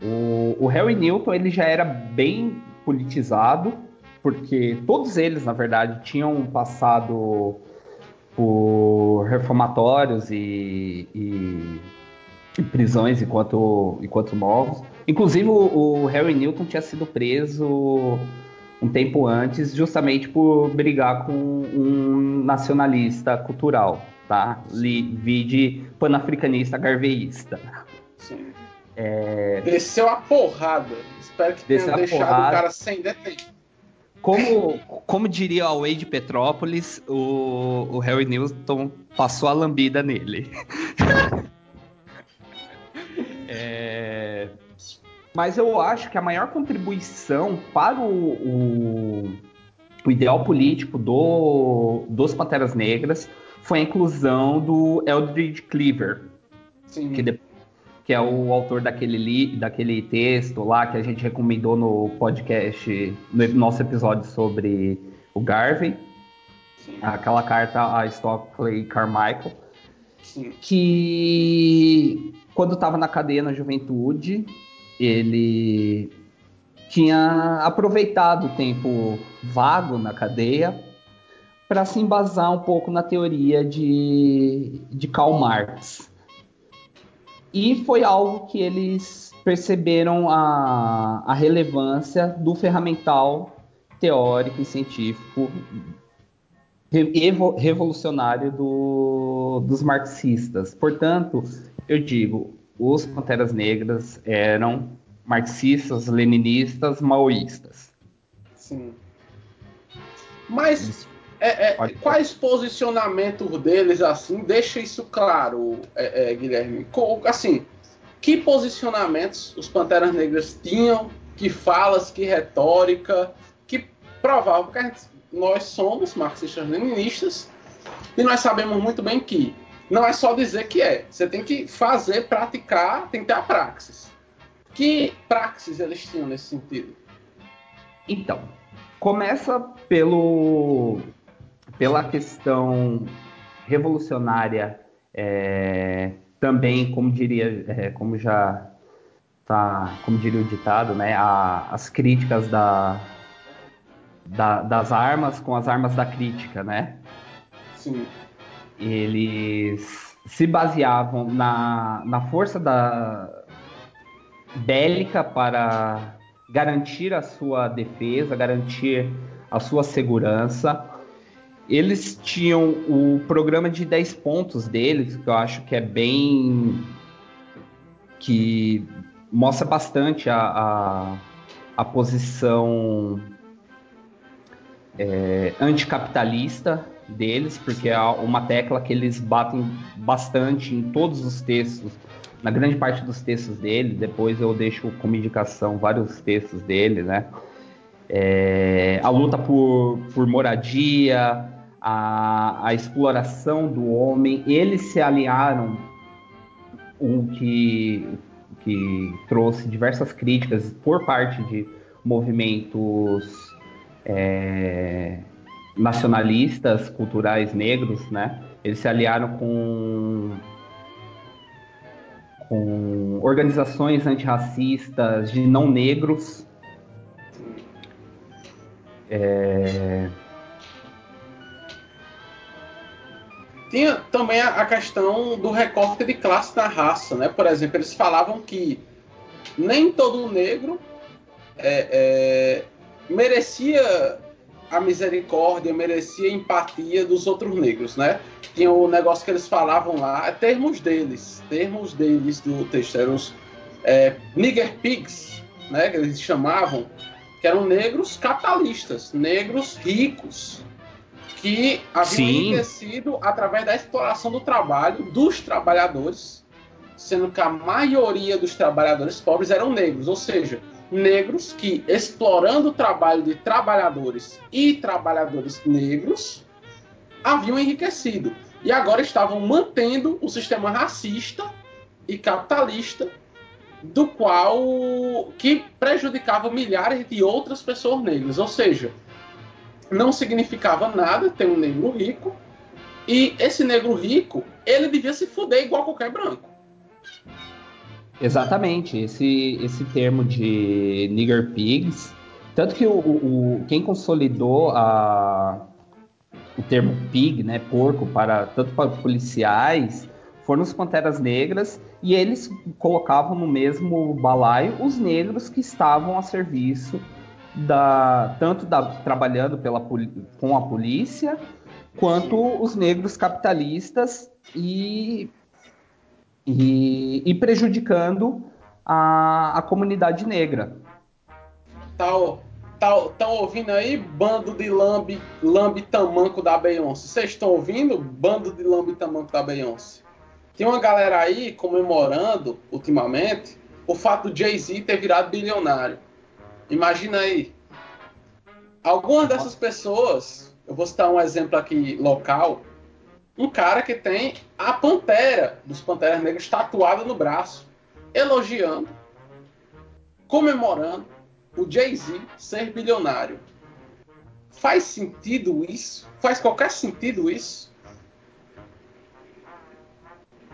O, o Harry Newton ele já era bem politizado, porque todos eles, na verdade, tinham passado por reformatórios e, e- e prisões enquanto, enquanto novos. Inclusive, o, o Harry Newton tinha sido preso um tempo antes, justamente por brigar com um nacionalista cultural, tá? Vide panafricanista garveísta. Sim. É, Desceu a porrada. Espero que tenha Desceu a deixado porrada. o cara sem detento. Como, como diria o Wade Petrópolis, o, o Harry Newton passou a lambida nele. É, Mas eu acho que a maior contribuição para o, o, o ideal político do, dos Panteras Negras foi a inclusão do Eldridge Cleaver, Sim. que, de- que é o autor daquele, li, daquele texto lá que a gente recomendou no podcast, no nosso episódio sobre o Garvey, Sim. aquela carta a Stockley Carmichael, Sim. que quando estava na cadeia na juventude, ele tinha aproveitado o tempo vago na cadeia para se embasar um pouco na teoria de, de Karl Marx. E foi algo que eles perceberam a, a relevância do ferramental teórico e científico re- evo- revolucionário do- dos marxistas. Portanto, eu digo, os Panteras Negras eram marxistas, leninistas, maoístas. Sim. Mas é, é, quais posicionamentos deles assim? Deixa isso claro, é, é, Guilherme. Assim, que posicionamentos os Panteras Negras tinham? Que falas, que retórica, que provavam porque gente- nós somos marxistas-leninistas e nós sabemos muito bem que não é só dizer que é. Você tem que fazer, praticar, tem que ter a praxis. Que praxis eles tinham nesse sentido? Então, começa pelo, pela questão revolucionária, é, também, como diria, é, como já tá, como diria o ditado, né, a- as críticas da, da- das armas com as armas da crítica, né? Sim. eles se baseavam na, na força da bélica para garantir a sua defesa, garantir a sua segurança. Eles tinham o programa de 10 pontos deles, que eu acho que é bem que mostra bastante a, a, a posição é, anticapitalista deles, porque é uma tecla que eles batem bastante em todos os textos, na grande parte dos textos dele. Depois eu deixo como indicação vários textos dele, né? É, a luta por, por moradia, a, a, exploração do homem, eles se aliaram, o que, que trouxe diversas críticas por parte de movimentos é, nacionalistas culturais negros, né? Eles se aliaram com, com organizações antirracistas de não negros. É... Tinha também a questão do recorte de classe na raça, né? Por exemplo, eles falavam que nem todo negro é, é, merecia a misericórdia, merecia a empatia dos outros negros, né? Tinha o negócio que eles falavam lá, é termos deles, termos deles do texto, eram os é, nigger pigs, né? Que eles chamavam, que eram negros capitalistas, negros ricos, que haviam enriquecido através da exploração do trabalho dos trabalhadores, sendo que a maioria dos trabalhadores pobres eram negros, ou seja, negros que, explorando o trabalho de trabalhadores e trabalhadores negros, haviam enriquecido. E agora estavam mantendo o sistema racista e capitalista do qual que prejudicava milhares de outras pessoas negras. Ou seja, não significava nada ter um negro rico e esse negro rico ele devia se fuder igual qualquer branco. Exatamente, esse, esse termo de nigger pigs, tanto que o, o, quem consolidou a, o termo pig, né, porco, para tanto para policiais, foram os Panteras Negras, e eles colocavam no mesmo balaio os negros que estavam a serviço da tanto da, trabalhando pela, com a polícia, quanto os negros capitalistas e e, e prejudicando a, a comunidade negra. Tal, tal, estão ouvindo aí bando de lambe, lambe tamanco da Beyoncé? Vocês estão ouvindo bando de lambe tamanco da Beyoncé? Tem uma galera aí comemorando ultimamente o fato do Jay-Z ter virado bilionário. Imagina aí. Algumas dessas pessoas, eu vou citar um exemplo aqui local, um cara que tem a pantera dos Panteras Negras tatuada no braço, elogiando, comemorando o Jay-Z ser bilionário. Faz sentido isso? Faz qualquer sentido isso?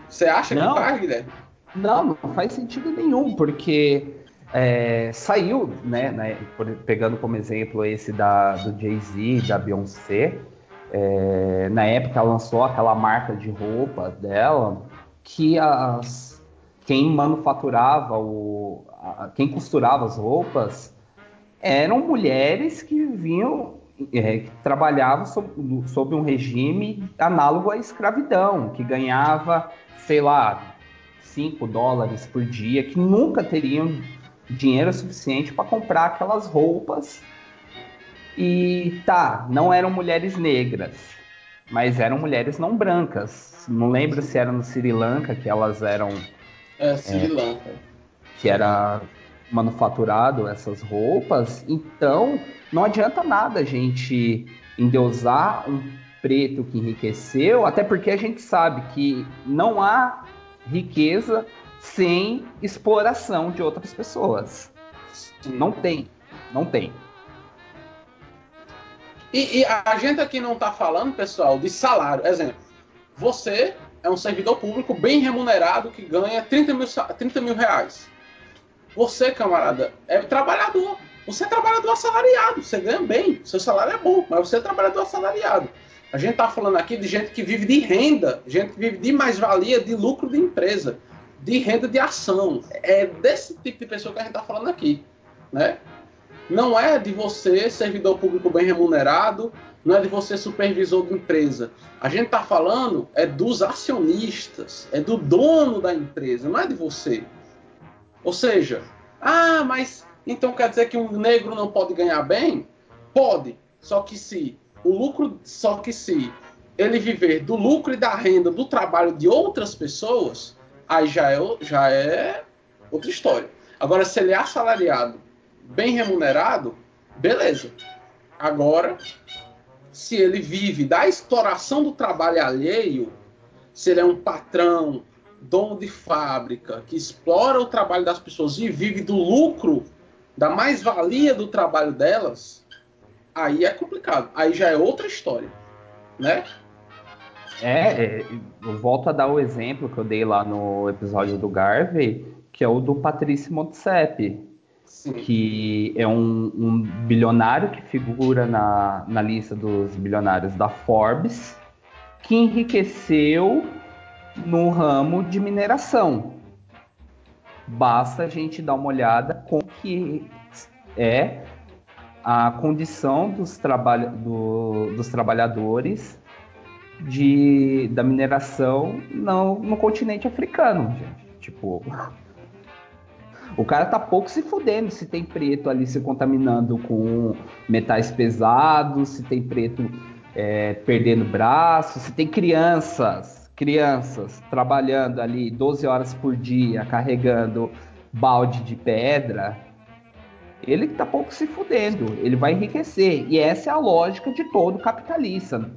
Você acha não, que faz, Guilherme? Não, não faz sentido nenhum, porque é, saiu, né, né, pegando como exemplo esse da, do Jay-Z, da Beyoncé, é, na época lançou aquela marca de roupa dela que as, quem manufaturava o, a, quem costurava as roupas eram mulheres que vinham é, que trabalhavam sob, sob um regime análogo à escravidão, que ganhava, sei lá, 5 dólares por dia, que nunca teriam dinheiro suficiente para comprar aquelas roupas e tá, não eram mulheres negras, mas eram mulheres não brancas. Não lembro se era no Sri Lanka que elas eram. É, Sri é, Lanka. Que era manufaturado essas roupas. Então, não adianta nada a gente endeusar um preto que enriqueceu, até porque a gente sabe que não há riqueza sem exploração de outras pessoas. Não tem, não tem. E, e a gente aqui não está falando, pessoal, de salário. Exemplo, você é um servidor público bem remunerado que ganha 30 mil, 30 mil reais. Você, camarada, é trabalhador. Você é trabalhador assalariado. Você ganha bem. Seu salário é bom, mas você é trabalhador assalariado. A gente está falando aqui de gente que vive de renda, gente que vive de mais-valia, de lucro de empresa, de renda de ação. É desse tipo de pessoa que a gente está falando aqui. Né? não é de você, servidor público bem remunerado, não é de você, supervisor de empresa. A gente está falando é dos acionistas, é do dono da empresa, não é de você. Ou seja, ah, mas então quer dizer que um negro não pode ganhar bem? Pode, só que se o lucro, só que se ele viver do lucro e da renda do trabalho de outras pessoas, aí já é, já é outra história. Agora, se ele é assalariado, bem remunerado, beleza. Agora, se ele vive da exploração do trabalho alheio, se ele é um patrão, dono de fábrica, que explora o trabalho das pessoas e vive do lucro, da mais-valia do trabalho delas, aí é complicado. Aí já é outra história, né? É, é, eu volto a dar o exemplo que eu dei lá no episódio do Garvey, que é o do Patrício Montsepe, que é um, um, bilionário que figura na, na lista dos bilionários da Forbes, que enriqueceu no ramo de mineração. Basta a gente dar uma olhada com que é a condição dos, trabalha do, dos trabalhadores de, da mineração no, no continente africano, gente. Tipo, o cara tá pouco se fudendo se tem preto ali se contaminando com metais pesados, se tem preto é, perdendo braço, se tem crianças, crianças trabalhando ali 12 horas por dia carregando balde de pedra, ele tá pouco se fudendo, ele vai enriquecer. E essa é a lógica de todo capitalista.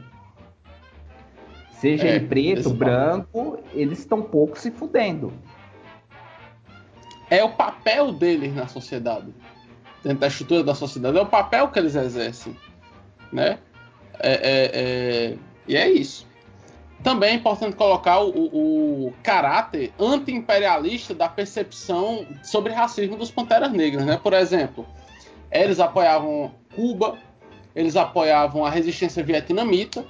Seja é, ele preto, branco, eles estão pouco se fudendo é o papel deles na sociedade, dentro da estrutura da sociedade, é o papel que eles exercem, né? É, é, é... e é isso. Também é importante colocar o, o caráter anti-imperialista da percepção sobre racismo dos Panteras Negras, né? Por exemplo, eles apoiavam Cuba, eles apoiavam a resistência vietnamita,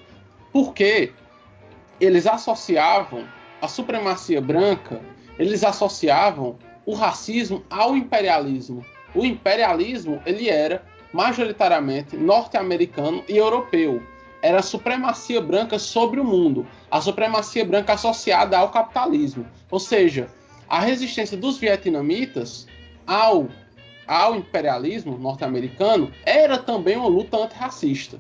porque eles associavam a supremacia branca, eles associavam o racismo ao imperialismo. O imperialismo ele era majoritariamente norte-americano e europeu. Era a supremacia branca sobre o mundo, a supremacia branca associada ao capitalismo. Ou seja, a resistência dos vietnamitas ao, ao imperialismo norte-americano era também uma luta antirracista.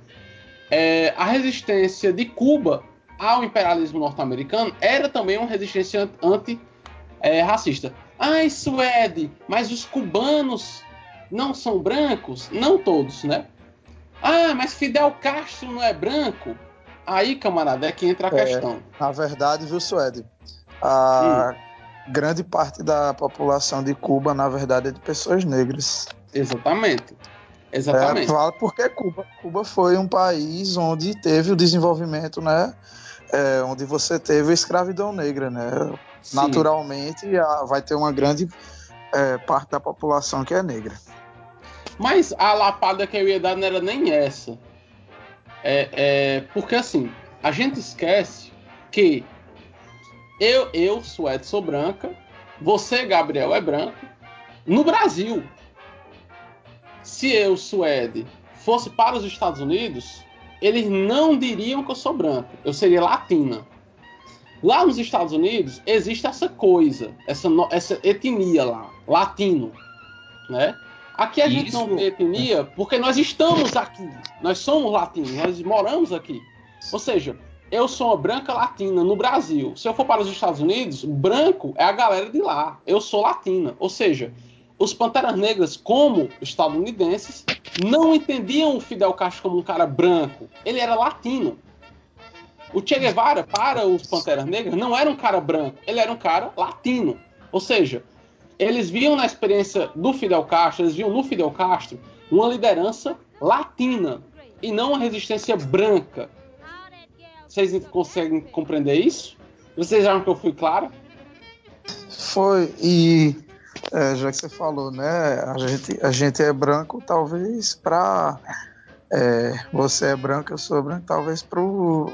É, a resistência de Cuba ao imperialismo norte-americano era também uma resistência anti-racista. É, Ai, Suede, mas os cubanos não são brancos? Não todos, né? Ah, mas Fidel Castro não é branco? Aí, camarada, é que entra a é, questão. Na verdade, viu, Suede? A hum. grande parte da população de Cuba, na verdade, é de pessoas negras. Exatamente. Exatamente. É, porque Cuba, Cuba foi um país onde teve o desenvolvimento, né? É, onde você teve a escravidão negra, né? Sim. naturalmente vai ter uma grande é, parte da população que é negra. Mas a lapada que eu ia dar não era nem essa. É, é, porque assim, a gente esquece que eu, eu Suede, sou branca, você, Gabriel, é branco. No Brasil, se eu, Suede, fosse para os Estados Unidos, eles não diriam que eu sou branca, eu seria latina. Lá nos Estados Unidos existe essa coisa, essa, essa etnia lá, latino, né? Aqui a Isso. gente não tem etnia porque nós estamos aqui, nós somos latinos, nós moramos aqui. Ou seja, eu sou uma branca latina no Brasil. Se eu for para os Estados Unidos, branco é a galera de lá. Eu sou latina. Ou seja, os Panteras Negras, como estadunidenses, não entendiam o Fidel Castro como um cara branco. Ele era latino. O Che Guevara, para os Panteras Negras, não era um cara branco, ele era um cara latino. Ou seja, eles viam na experiência do Fidel Castro, eles viam no Fidel Castro uma liderança latina e não uma resistência branca. Vocês conseguem compreender isso? Vocês acham que eu fui claro? Foi, e é, já que você falou, né? A gente, a gente é branco, talvez para. É, você é branco, eu sou branco, talvez para eu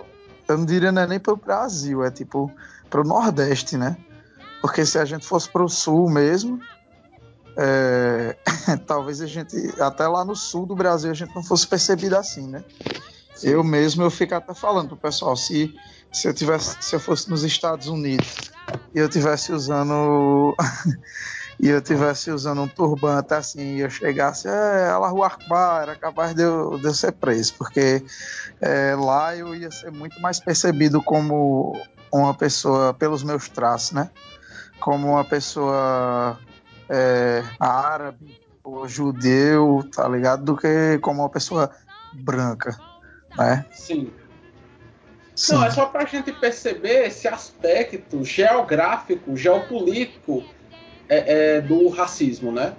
não diria não é nem para o Brasil, é tipo para o Nordeste, né? Porque se a gente fosse para o Sul mesmo, é, talvez a gente, até lá no sul do Brasil, a gente não fosse percebido assim, né? Sim. Eu mesmo, eu fico até falando pro pessoal, se, se eu tivesse, se eu fosse nos Estados Unidos e eu tivesse usando e eu tivesse usando um turbante assim, e eu chegasse, é, Allahu Akbar, era capaz de eu, de eu ser preso, porque é, lá eu ia ser muito mais percebido como uma pessoa, pelos meus traços, né? Como uma pessoa é, árabe ou judeu, tá ligado? Do que como uma pessoa branca, né? Sim. Sim. Não, é só para a gente perceber esse aspecto geográfico, geopolítico é, é, do racismo, né?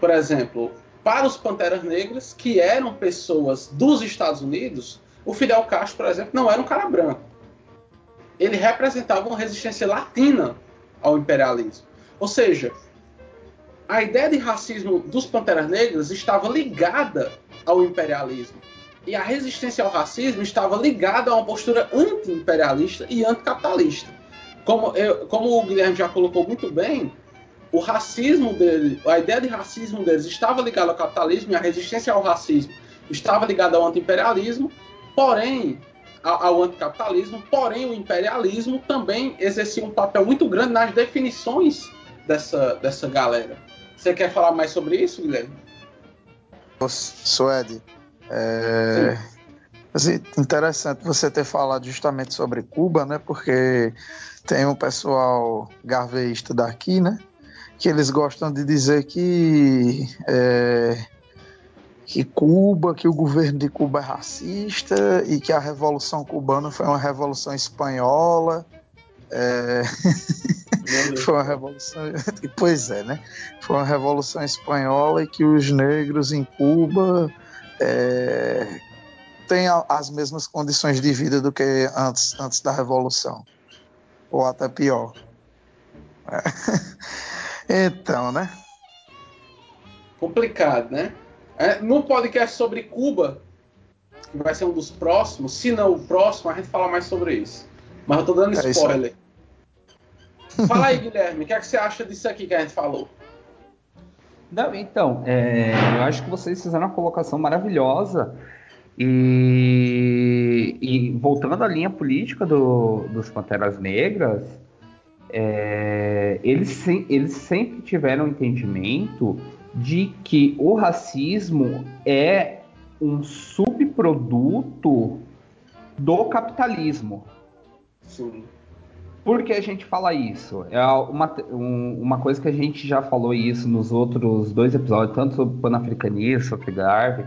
Por exemplo, para os Panteras Negras, que eram pessoas dos Estados Unidos, o Fidel Castro, por exemplo, não era um cara branco. Ele representava uma resistência latina ao imperialismo. Ou seja, a ideia de racismo dos Panteras Negras estava ligada ao imperialismo. E a resistência ao racismo estava ligada a uma postura anti-imperialista e anticapitalista. Como, eu, como o Guilherme já colocou muito bem, o racismo dele, a ideia de racismo deles estava ligada ao capitalismo e a resistência ao racismo estava ligada ao anti-imperialismo, porém, ao anticapitalismo, porém o imperialismo também exercia um papel muito grande nas definições dessa, dessa galera. Você quer falar mais sobre isso, Guilherme? Suede, é assim, interessante você ter falado justamente sobre Cuba, né? Porque tem um pessoal garveísta daqui, né? Que eles gostam de dizer que é, que Cuba, que o governo de Cuba é racista e que a revolução cubana foi uma revolução espanhola. É... foi uma revolução. Pois é, né? Foi uma revolução espanhola e que os negros em Cuba é, têm as mesmas condições de vida do que antes, antes da revolução, ou até pior. É. Então, né? Complicado, né? É, no podcast sobre Cuba, que vai ser um dos próximos, se não o próximo, a gente fala mais sobre isso. Mas eu tô dando é spoiler. Fala aí, Guilherme, o que, é que você acha disso aqui que a gente falou? Não, então, é, eu acho que vocês fizeram uma colocação maravilhosa. E, e voltando à linha política do, dos Panteras Negras, é, eles, eles sempre tiveram entendimento de que o racismo é um subproduto do capitalismo. Sim. Por que a gente fala isso? É uma, um, uma coisa que a gente já falou isso nos outros dois episódios, tanto sobre panafricanismo, sobre Garvey,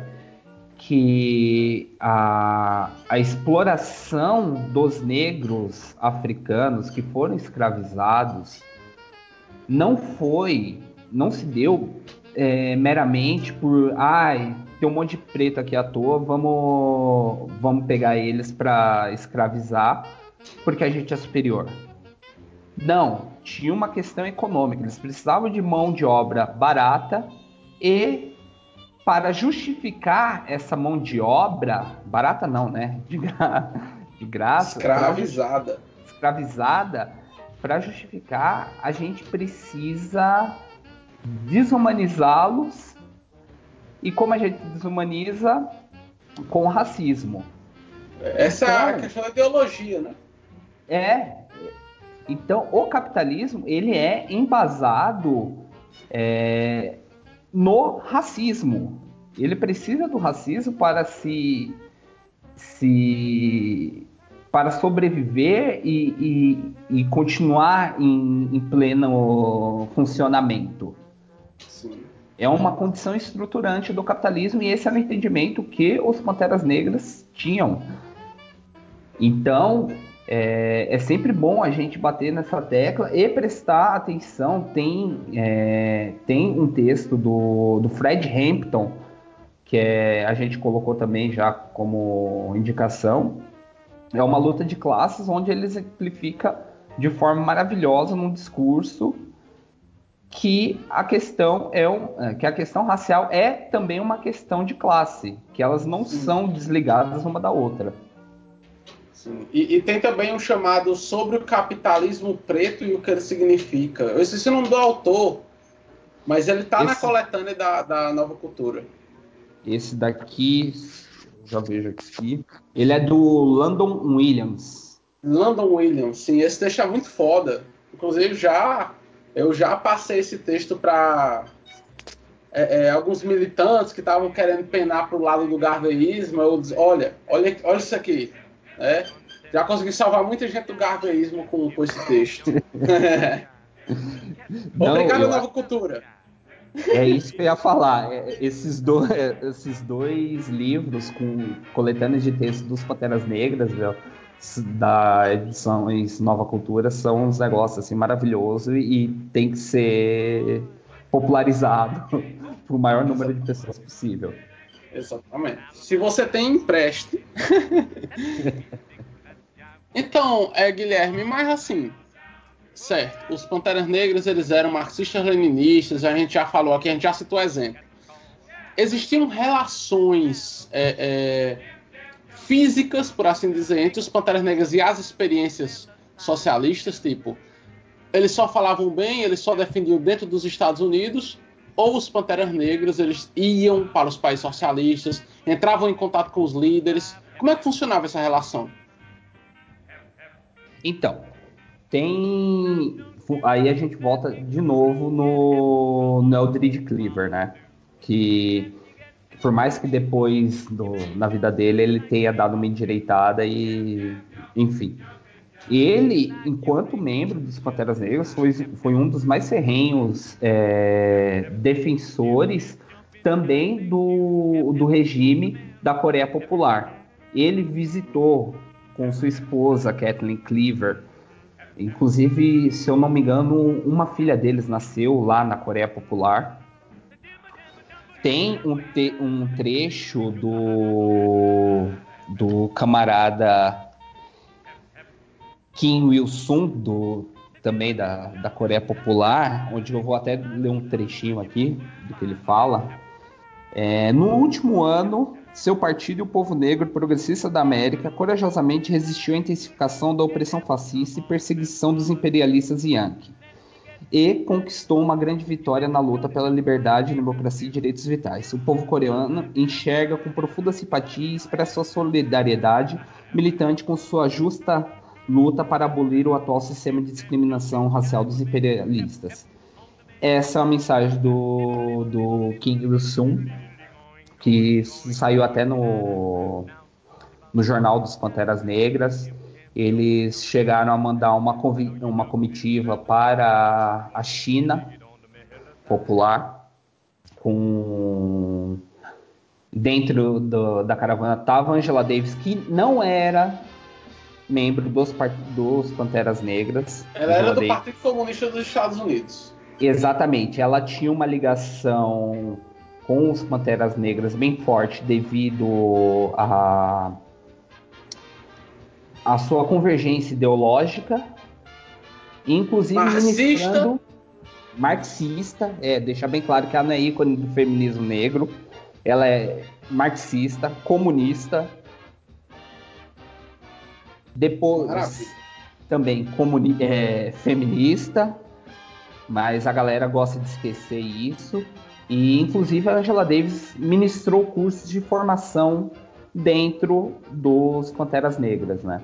que a, a exploração dos negros africanos que foram escravizados não foi, não se deu é, meramente por, ai, tem um monte de preto aqui à toa, vamos, vamos pegar eles para escravizar porque a gente é superior. Não, tinha uma questão econômica. Eles precisavam de mão de obra barata e para justificar essa mão de obra barata não, né? De, gra... de graça, escravizada. Pra... escravizada, para justificar, a gente precisa desumanizá-los. E como a gente desumaniza com o racismo. Essa então, é a então, questão da ideologia, né? É, então, o capitalismo ele é embasado é, no racismo. Ele precisa do racismo para se, se para sobreviver e, e, e continuar em, em, pleno funcionamento. Sim. É uma condição estruturante do capitalismo e esse era o entendimento que os Panteras Negras tinham. Então, é, é, sempre bom a gente bater nessa tecla e prestar atenção. Tem, é, tem um texto do, do Fred Hampton, que é, a gente colocou também já como indicação. É uma luta de classes onde ele exemplifica de forma maravilhosa num discurso que a questão é um, é, que a questão racial é também uma questão de classe, que elas não são desligadas uma da outra. Sim. E, e, tem também um chamado sobre o capitalismo preto e o que ele significa. Eu esqueci o nome do autor, mas ele está na coletânea da, da Nova Cultura. Esse daqui, já vejo aqui. Ele é do Landon Williams. Landon Williams, sim. Esse deixa muito foda. Inclusive, já eu já passei esse texto para é, é, alguns militantes que estavam querendo penar para o lado do garveísmo. Eu disse, olha, olha, olha isso aqui. Né? Já consegui salvar muita gente do garveísmo com, com esse texto. Não, Obrigado, eu- Nova Cultura. É isso que eu ia falar. É, Esses, do- esses dois livros com coletâneas de texto dos Panteras Negras, s- da edições Nova Cultura, são uns negócios assim maravilhosos e tem que ser popularizado para o maior número de pessoas possível. Exatamente. Se você tem, empreste. então, é, Guilherme, mas assim, certo, os Panteras Negras eles eram marxistas-leninistas, a gente já falou aqui, a gente já citou exemplo. Existiam relações é, é, físicas, por assim dizer, entre os Panteras Negras e as experiências socialistas, tipo, eles só falavam bem, eles só defendiam dentro dos Estados Unidos, ou os Panteras Negras eles iam para os países socialistas, entravam em contato com os líderes. Como é que funcionava essa relação? Então, tem. Aí a gente volta de novo no, no Eldridge Cleaver, né? Que por mais que depois do- na vida dele ele tenha dado uma endireitada e. Enfim. Ele, enquanto membro dos Panteras Negras, foi, foi um dos mais ferrenhos é, defensores também do, do regime da Coreia Popular. Ele visitou com sua esposa, Kathleen Cleaver. Inclusive, se eu não me engano, uma filha deles nasceu lá na Coreia Popular. Tem um, te- um trecho do, do camarada Kim Il-sung, do, também da, da Coreia Popular, onde eu vou até ler um trechinho aqui do que ele fala. É, no último ano, seu partido e o povo negro progressista da América corajosamente resistiu à intensificação da opressão fascista e perseguição dos imperialistas Yankee e conquistou uma grande vitória na luta pela liberdade, democracia e direitos vitais. O povo coreano enxerga com profunda simpatia e expressa sua solidariedade militante com sua justa luta para abolir o atual sistema de discriminação racial dos imperialistas. Essa é a mensagem do, do Kim Il-sung, que saiu até no, no Jornal dos Panteras Negras. Eles chegaram a mandar uma, uma comitiva para a China popular, com dentro do- da caravana estava Angela Davis, que não era membro dos, dos Panteras Negras. Ela era do Partido Comunista dos Estados Unidos. Exatamente, ela tinha uma ligação com os Panteras Negras bem forte devido a a sua convergência ideológica, inclusive Marxista. marxista, é, deixar bem claro que ela não é ícone do feminismo negro, ela é marxista, comunista, depois Maravilha. também comuni é, feminista, mas a galera gosta de esquecer isso. E inclusive a Angela Davis ministrou cursos de formação dentro dos Panteras Negras, né?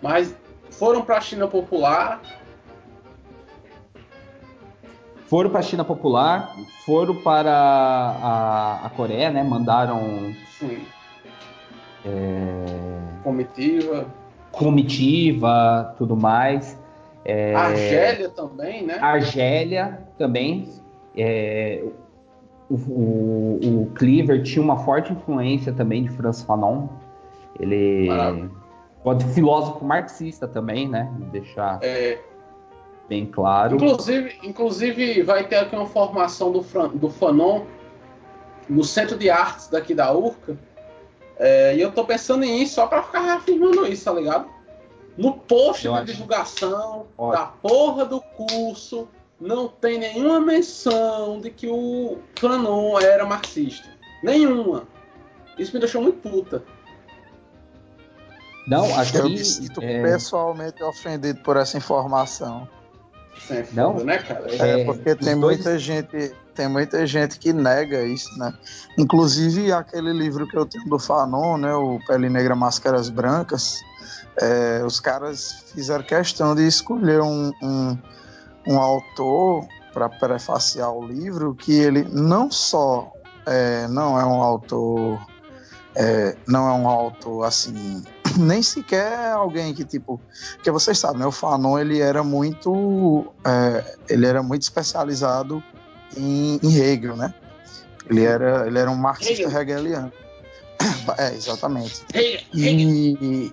Mas foram para a China Popular. Foram para a China Popular, foram para a, a Coreia, né? Mandaram Sim. É, Comitiva. comitiva, tudo mais. É, Argélia também, né? Argélia também. é, o, o, o Cleaver tinha uma forte influência também de Franz Fanon. Ele pode filósofo marxista também, né? Deixar É, bem claro. inclusive, inclusive, vai ter aqui uma formação do, Fran- do Fanon no Centro de Artes daqui da URCA. É, e eu tô pensando em ir só para ficar reafirmando isso, tá ligado? No post Eu de acho. divulgação Ótimo. da porra do curso, não tem nenhuma menção de que o Fanon era marxista. Nenhuma. Isso me deixou muito puta. Não, Eu aqui me sinto é, pessoalmente ofendido por essa informação. É Não? né, cara? É, É, porque tem dois- muita gente, tem muita gente que nega isso, né? Inclusive aquele livro que eu tenho do Fanon, né, o Pele Negra Máscaras Brancas, é, os caras fizeram questão de escolher um, um, um autor para prefaciar o livro que ele não só é, não é um autor é, não é um autor assim nem sequer alguém que tipo porque vocês sabem né, o Fanon ele era muito é, ele era muito especializado em, em Hegel né? Ele era ele era um marxista Hegel. hegeliano. É exatamente. Hey, e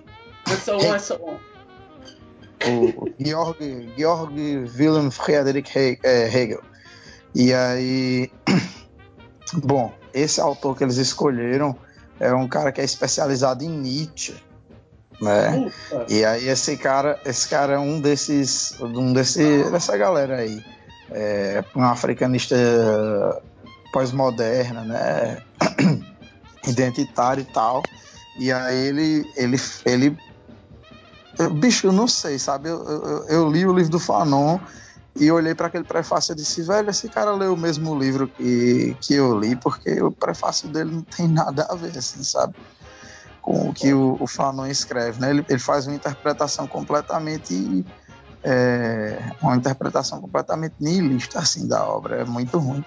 essa um. o Georg, Georg Wilhelm Friedrich é, Hegel. E aí, bom, esse autor que eles escolheram é um cara que é especializado em Nietzsche, né? E aí esse cara, esse cara é um desses, um desse, dessa galera aí, é um africanista pós-moderna, né? Identitário e tal. E aí ele, ele, ele, bicho, eu não sei, sabe? Eu, eu, eu li o livro do Fanon e olhei para aquele prefácio e disse, velho, esse cara leu o mesmo livro que, que eu li, porque o prefácio dele não tem nada a ver, assim, sabe? Com o que o, o Fanon escreve, né? Ele, ele faz uma interpretação completamente é, uma interpretação completamente nihilista, assim, da obra. É muito ruim.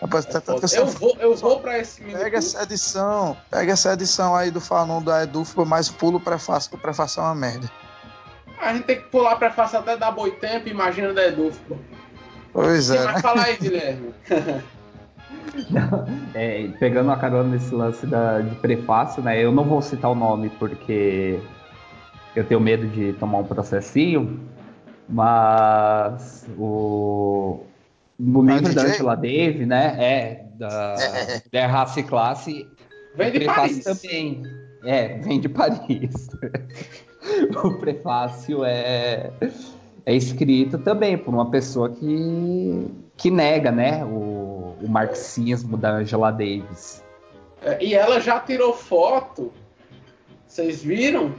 Rapaz, tá tanto que Eu só- vou, eu vou pra esse minuto. Pega essa edição, pega essa edição aí do Fanon da Edufo, mas pula o prefácio, que o prefácio é uma merda. A gente tem que pular pra face até dar boi tempo, imagina da Edulfo. pô. Pois Quem é, vai né? falar aí, Guilherme? É, pegando a carona nesse lance da, de prefácio, né? Eu não vou citar o nome porque eu tenho medo de tomar um processinho, mas o Ah, livro da? Angela Dave, né? É da Mulher Raça e Classe. Vem o de prefácio Paris. também. É, vem de Paris. o prefácio é é escrito também por uma pessoa que, que nega, né, o, o marxismo da Angela Davis. É, E ela já tirou foto, vocês viram?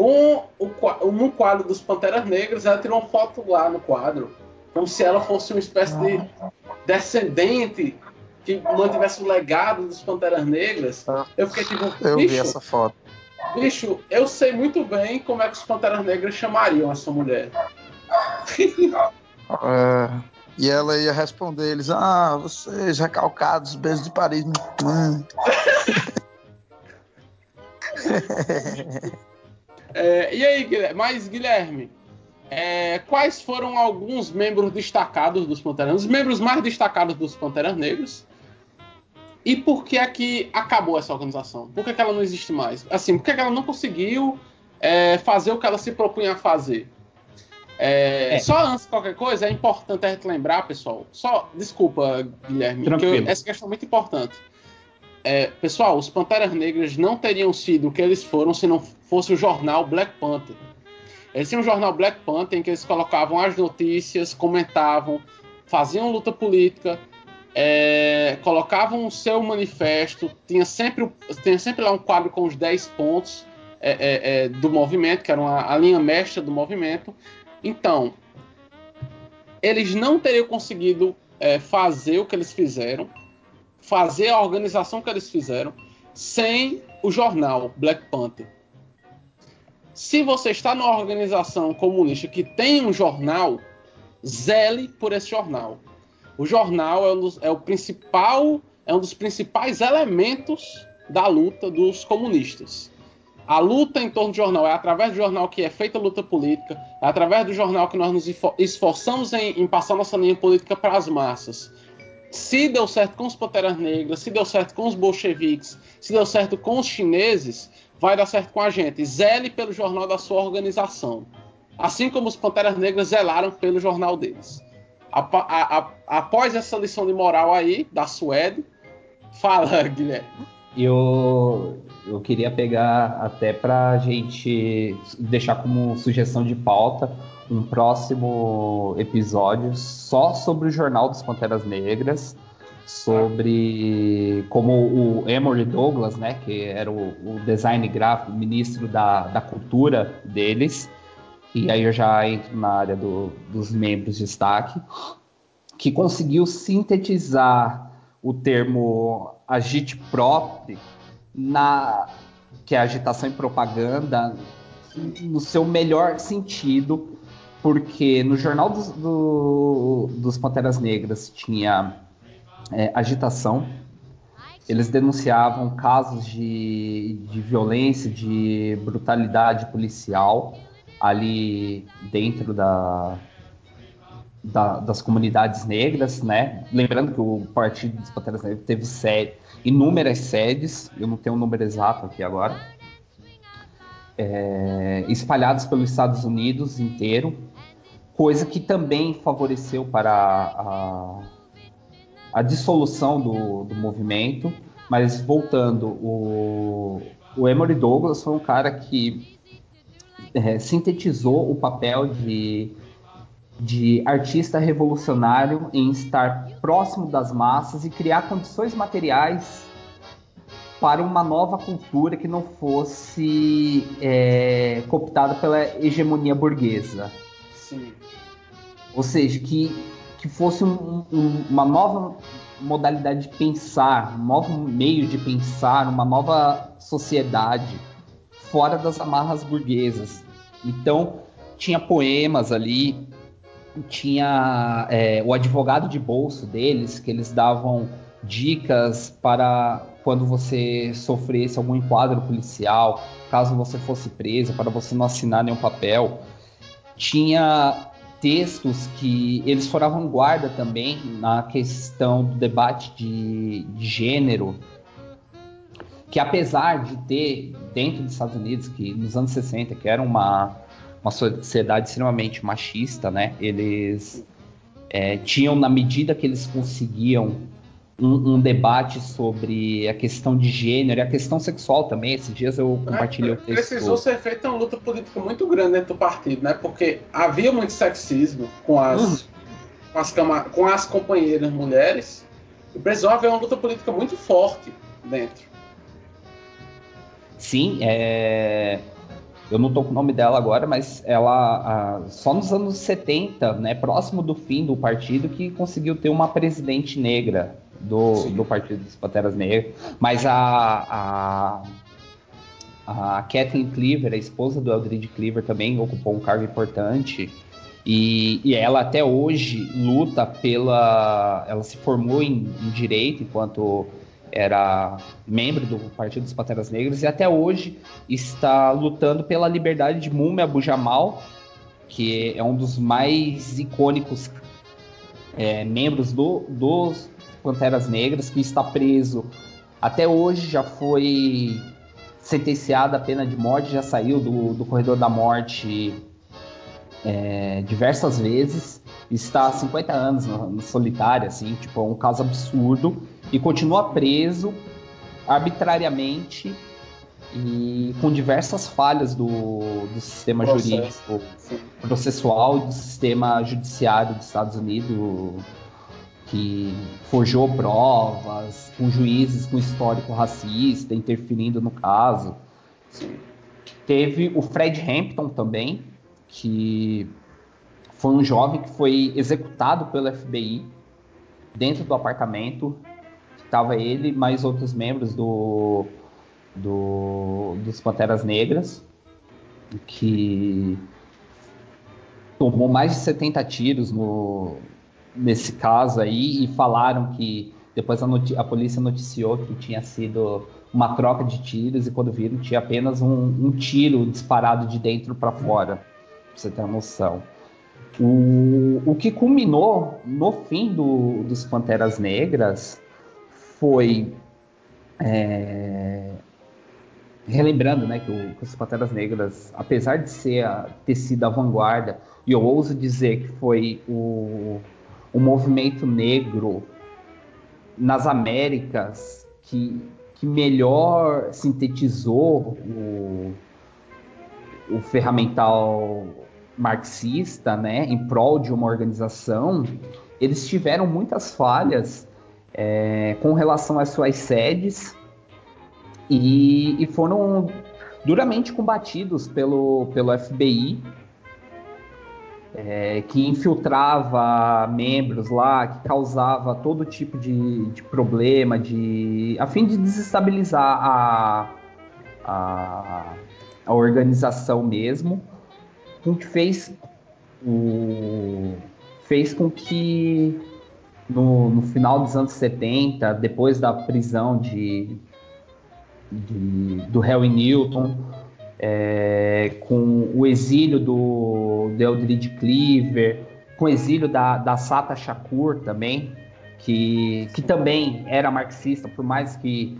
Com o, no quadro dos Panteras Negras, ela tirou uma foto lá no quadro, como se ela fosse uma espécie de descendente que mantivesse o legado dos Panteras Negras. Eu fiquei tipo, Eu vi bicho, essa foto. bicho, eu sei muito bem como é que os Panteras Negras chamariam essa mulher. É, e ela ia responder eles, ah, vocês recalcados, beijos de Paris. É, e aí, Guilherme? Mas, Guilherme, é, quais foram alguns membros destacados dos Panteras Negras? Os membros mais destacados dos Panteras Negras? E por que é que acabou essa organização? Por que, é que ela não existe mais? Assim, por que, é que ela não conseguiu é, fazer o que ela se propunha a fazer? É, É. Só antes de qualquer coisa, é importante a gente lembrar, pessoal. Só, desculpa, Guilherme, essa questão é muito importante. É, pessoal, os Panteras Negras não teriam sido o que eles foram se não fosse o jornal Black Panther. Eles tinham um jornal Black Panther em que eles colocavam as notícias, comentavam, faziam luta política, é, colocavam o seu manifesto, tinha sempre, tinha sempre lá um quadro com os 10 pontos é, é, é, do movimento, que era uma, a linha mestra do movimento. Então, eles não teriam conseguido é, fazer o que eles fizeram, fazer a organização que eles fizeram, sem o jornal Black Panther. Se você está numa organização comunista que tem um jornal, zele por esse jornal. O jornal é, um dos- é o principal, é um dos principais elementos da luta dos comunistas. A luta em torno do jornal é através do jornal que é feita a luta política, é através do jornal que nós nos esfor- esforçamos em, em passar nossa linha política para as massas. Se deu certo com os Panteras Negras, se deu certo com os bolcheviques, se deu certo com os chineses, vai dar certo com a gente. Zele pelo jornal da sua organização. Assim como os Panteras Negras zelaram pelo jornal deles. Após essa lição de moral aí, da Suede, fala, Guilherme. Eu, eu queria pegar até para a gente deixar como sugestão de pauta um próximo episódio só sobre o Jornal dos Panteras Negras, sobre como o Emory Douglas, né, que era o, o design gráfico, ministro da, da cultura deles, e aí eu já entro na área do, dos membros de destaque, que conseguiu sintetizar o termo agite próprio na que é agitação e propaganda no seu melhor sentido, porque no jornal dos, do, dos Panteras Negras tinha é, agitação, eles denunciavam casos de, de violência, de brutalidade policial ali dentro da, da, das comunidades negras, né? Lembrando que o Partido dos Panteras Negras teve sede, inúmeras sedes, eu não tenho o um número exato aqui agora, é, espalhados pelos Estados Unidos inteiro, coisa que também favoreceu para a, a dissolução do, do movimento. Mas voltando, o, o Emory Douglas foi um cara que é, sintetizou o papel de, de artista revolucionário em estar próximo das massas e criar condições materiais para uma nova cultura que não fosse é, cooptada pela hegemonia burguesa. Sim. Ou seja, que, que fosse um, um, uma nova modalidade de pensar, um novo meio de pensar, uma nova sociedade fora das amarras burguesas. Então, tinha poemas ali, tinha é, o advogado de bolso deles, que eles davam dicas para quando você sofresse algum enquadro policial, caso você fosse preso, para você não assinar nenhum papel. Tinha textos que eles foram à vanguarda também na questão do debate de, de gênero, que apesar de ter dentro dos Estados Unidos, que nos anos 60, que era uma, uma sociedade extremamente machista, né? Eles é, tinham, na medida que eles conseguiam um, um, debate sobre a questão de gênero e a questão sexual também. Esses dias eu compartilhei é, o texto. Precisou ser feita uma luta política muito grande dentro do partido, né? Porque havia muito sexismo com as, uhum. com as, com as companheiras mulheres e precisou haver uma luta política muito forte dentro. Sim, é... eu não estou com o nome dela agora, mas ela só nos anos 70, né, próximo do fim do partido, que conseguiu ter uma presidente negra do, do Partido dos Panteras Negras, mas a, a, a Kathleen Cleaver, a esposa do Eldridge Cleaver, também ocupou um cargo importante. E, e, ela até hoje luta pela. Ela se formou em, em, direito enquanto era membro do Partido dos Panteras Negras e até hoje está lutando pela liberdade de Mumia Abu Jamal, que é um dos mais icônicos é, membros do, dos Panteras Negras, que está preso. Até hoje, já foi sentenciado a pena de morte, já saiu do, do corredor da morte é, diversas vezes, está há 50 anos no, no solitário, assim, tipo, é um caso absurdo, e continua preso arbitrariamente e com diversas falhas do, do sistema Processo. jurídico processual e do sistema judiciário dos Estados Unidos que forjou provas, com juízes com histórico racista interferindo no caso. Teve o Fred Hampton também, que foi um jovem que foi executado pelo FBI dentro do apartamento. Estava ele mais outros membros do, do dos Panteras Negras, que tomou mais de 70 tiros no, nesse caso aí e falaram que depois a, a, polícia noticiou que tinha sido uma troca de tiros e quando viram tinha apenas um, um tiro disparado de dentro para fora, pra você ter noção. O, o que culminou no fim do, dos Panteras Negras foi é, relembrando né, que, o, que, os Panteras Negras, apesar de ser a, ter sido a vanguarda, e eu ouso dizer que foi o, o movimento negro nas Américas que, que melhor sintetizou o, o ferramental marxista, né, em prol de uma organização, eles tiveram muitas falhas é, com relação às suas sedes e, e, foram duramente combatidos pelo, pelo FBI é, que infiltrava membros lá, que causava todo tipo de, de problema, de, a fim de desestabilizar a, a, a organização mesmo, o que fez, o, fez com que no, no, final dos anos 70, depois da prisão de, de do Harry Newton, é, com o exílio do, do Eldridge Cleaver, com o exílio da, da Sata Shakur também, que, que também era marxista, por mais que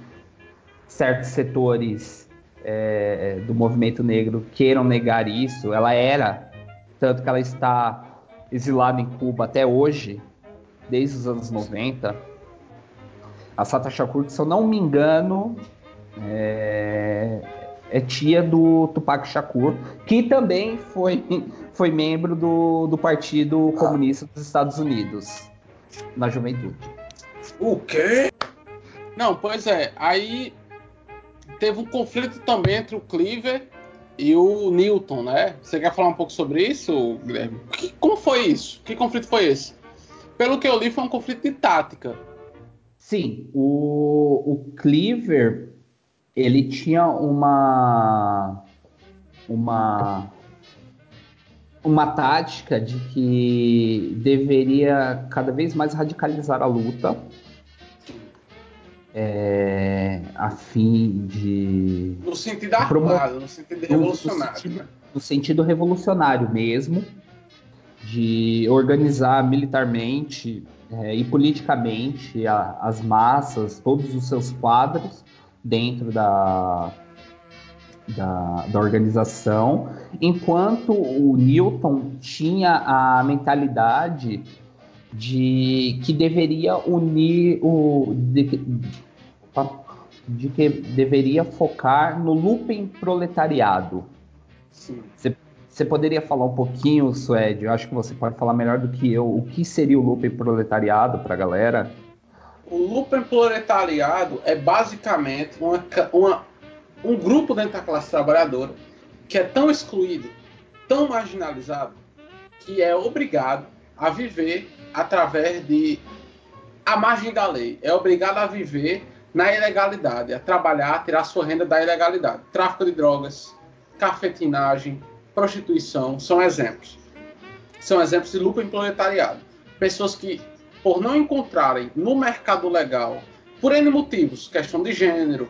certos setores é, do movimento negro queiram negar isso, ela era, tanto que ela está exilada em Cuba até hoje, desde os anos 90. A Sata Shakur, se eu não me engano, é, é tia do Tupac Shakur, que também foi, foi membro do, do Partido Comunista dos Estados Unidos, na juventude. O quê? Não, pois é. Aí teve um conflito também entre o Cleaver e o Newton, né? Você quer falar um pouco sobre isso, Guilherme? Que, como foi isso? Que conflito foi esse? Pelo que eu li, foi um conflito de tática. Sim, o, o Cleaver ele tinha uma uma uma tática de que deveria cada vez mais radicalizar a luta é, a fim de no sentido armado, no sentido revolucionário, no sentido, né? no sentido revolucionário mesmo, de organizar militarmente é, e politicamente a, as massas, todos os seus quadros dentro da, da, da, organização, enquanto o Newton tinha a mentalidade de que deveria unir o. De, de que deveria focar no looping proletariado. Você poderia falar um pouquinho, Suede? Eu acho que você pode falar melhor do que eu. O que seria o looping proletariado para a galera? o Lupen Proletariado é basicamente uma, uma, um grupo dentro da classe trabalhadora que é tão excluído, tão marginalizado, que é obrigado a viver através de a margem da lei. É obrigado a viver na ilegalidade, a trabalhar, a tirar sua renda da ilegalidade. Tráfico de drogas, cafetinagem, prostituição são exemplos. São exemplos de lupa em proletariado. Pessoas que por não encontrarem no mercado legal, por N motivos, questão de gênero,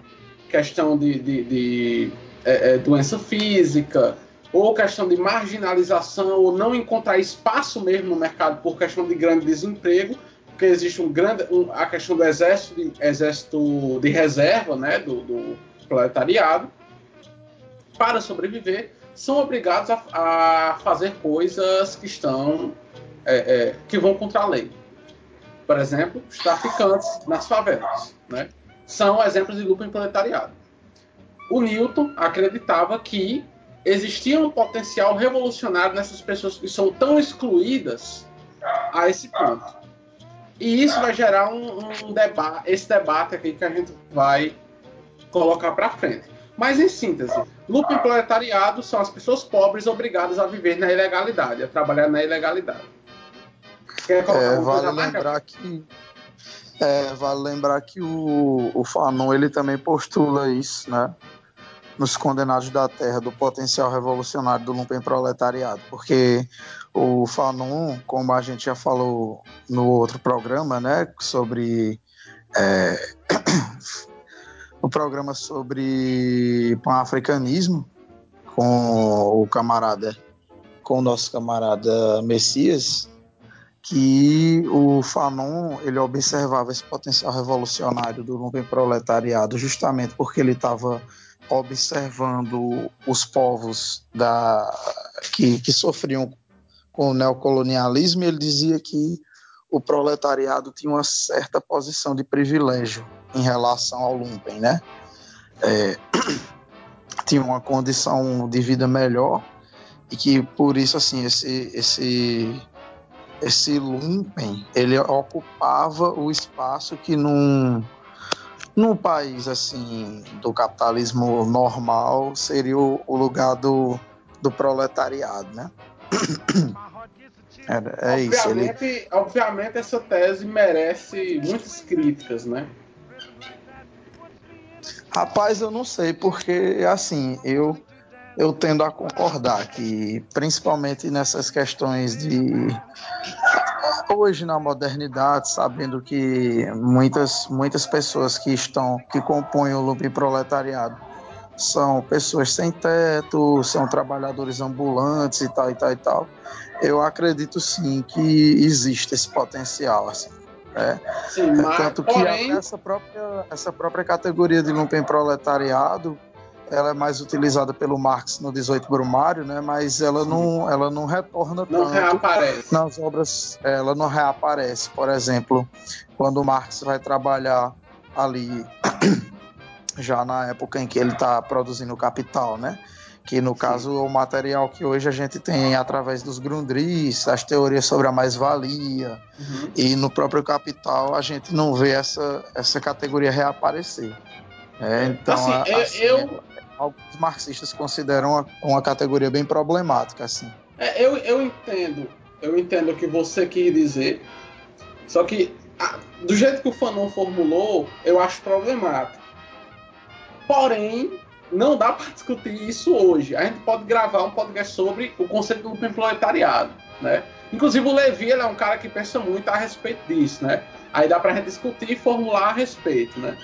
questão de, de, de é, é, doença física, ou questão de marginalização, ou não encontrar espaço mesmo no mercado por questão de grande desemprego, porque existe um grande, um, a questão do exército de, exército de reserva, né, do, do proletariado, para sobreviver, são obrigados a, a fazer coisas que estão é, é que vão contra a lei por exemplo, os traficantes nas favelas, né? São exemplos de em proletariado. O Newton acreditava que existia um potencial revolucionário nessas pessoas que são tão excluídas a esse ponto. E isso vai gerar um, um debate, esse debate aqui que a gente vai colocar para frente. Mas em síntese, lupa em proletariado são as pessoas pobres obrigadas a viver na ilegalidade, a trabalhar na ilegalidade. É, vale lembrar que é, vale lembrar que o, o Fanon ele também postula isso, né? Nos Condenados da Terra, do potencial revolucionário do lumpen proletariado, porque o Fanon, como a gente já falou no outro programa, né, sobre é, o programa sobre pan-africanismo com o camarada, com o nosso camarada Messias, que o Fanon ele observava esse potencial revolucionário do lumpen proletariado justamente porque ele estava observando os povos da, que, que sofriam com o neocolonialismo e ele dizia que o proletariado tinha uma certa posição de privilégio em relação ao lumpen, né? É, tinha uma condição de vida melhor e que por isso assim esse esse esse lumpen ele ocupava o espaço que num num país assim do capitalismo normal seria o, o lugar do, do proletariado, né? É, é isso. Ele... Obviamente, obviamente essa tese merece muitas críticas, né? Rapaz, eu não sei, porque assim, eu eu tendo a concordar que, principalmente nessas questões de hoje na modernidade, sabendo que muitas muitas pessoas que estão que compõem o loop proletariado são pessoas sem teto, são trabalhadores ambulantes e tal e tal e tal. Eu acredito sim que existe esse potencial assim. É, Sim, mas, Tanto que porém, essa própria, essa própria categoria de lumpen proletariado ela é mais utilizada pelo Marx no 18 Brumário, né? Mas ela não, ela não retorna não tanto reaparece. nas obras. Ela não reaparece, por exemplo, quando o Marx vai trabalhar ali já na época em que ele está produzindo o Capital, né? Que no caso o material que hoje a gente tem através dos Grundris, as teorias sobre a mais-valia, Uhum. e no próprio Capital a gente não vê essa, essa categoria reaparecer. É, então, Assim, a- assim, eu- alguns marxistas consideram uma, uma categoria bem problemática, assim. É, eu, eu entendo, eu entendo o que você quis dizer. Só que a- do jeito que o Fanon formulou, eu acho problemático. Porém, não dá para discutir isso hoje. A gente pode gravar um podcast sobre o conceito do proletariado, né? Inclusive o Levi é um cara que pensa muito a respeito disso, né? Aí dá pra gente discutir e formular a respeito, né?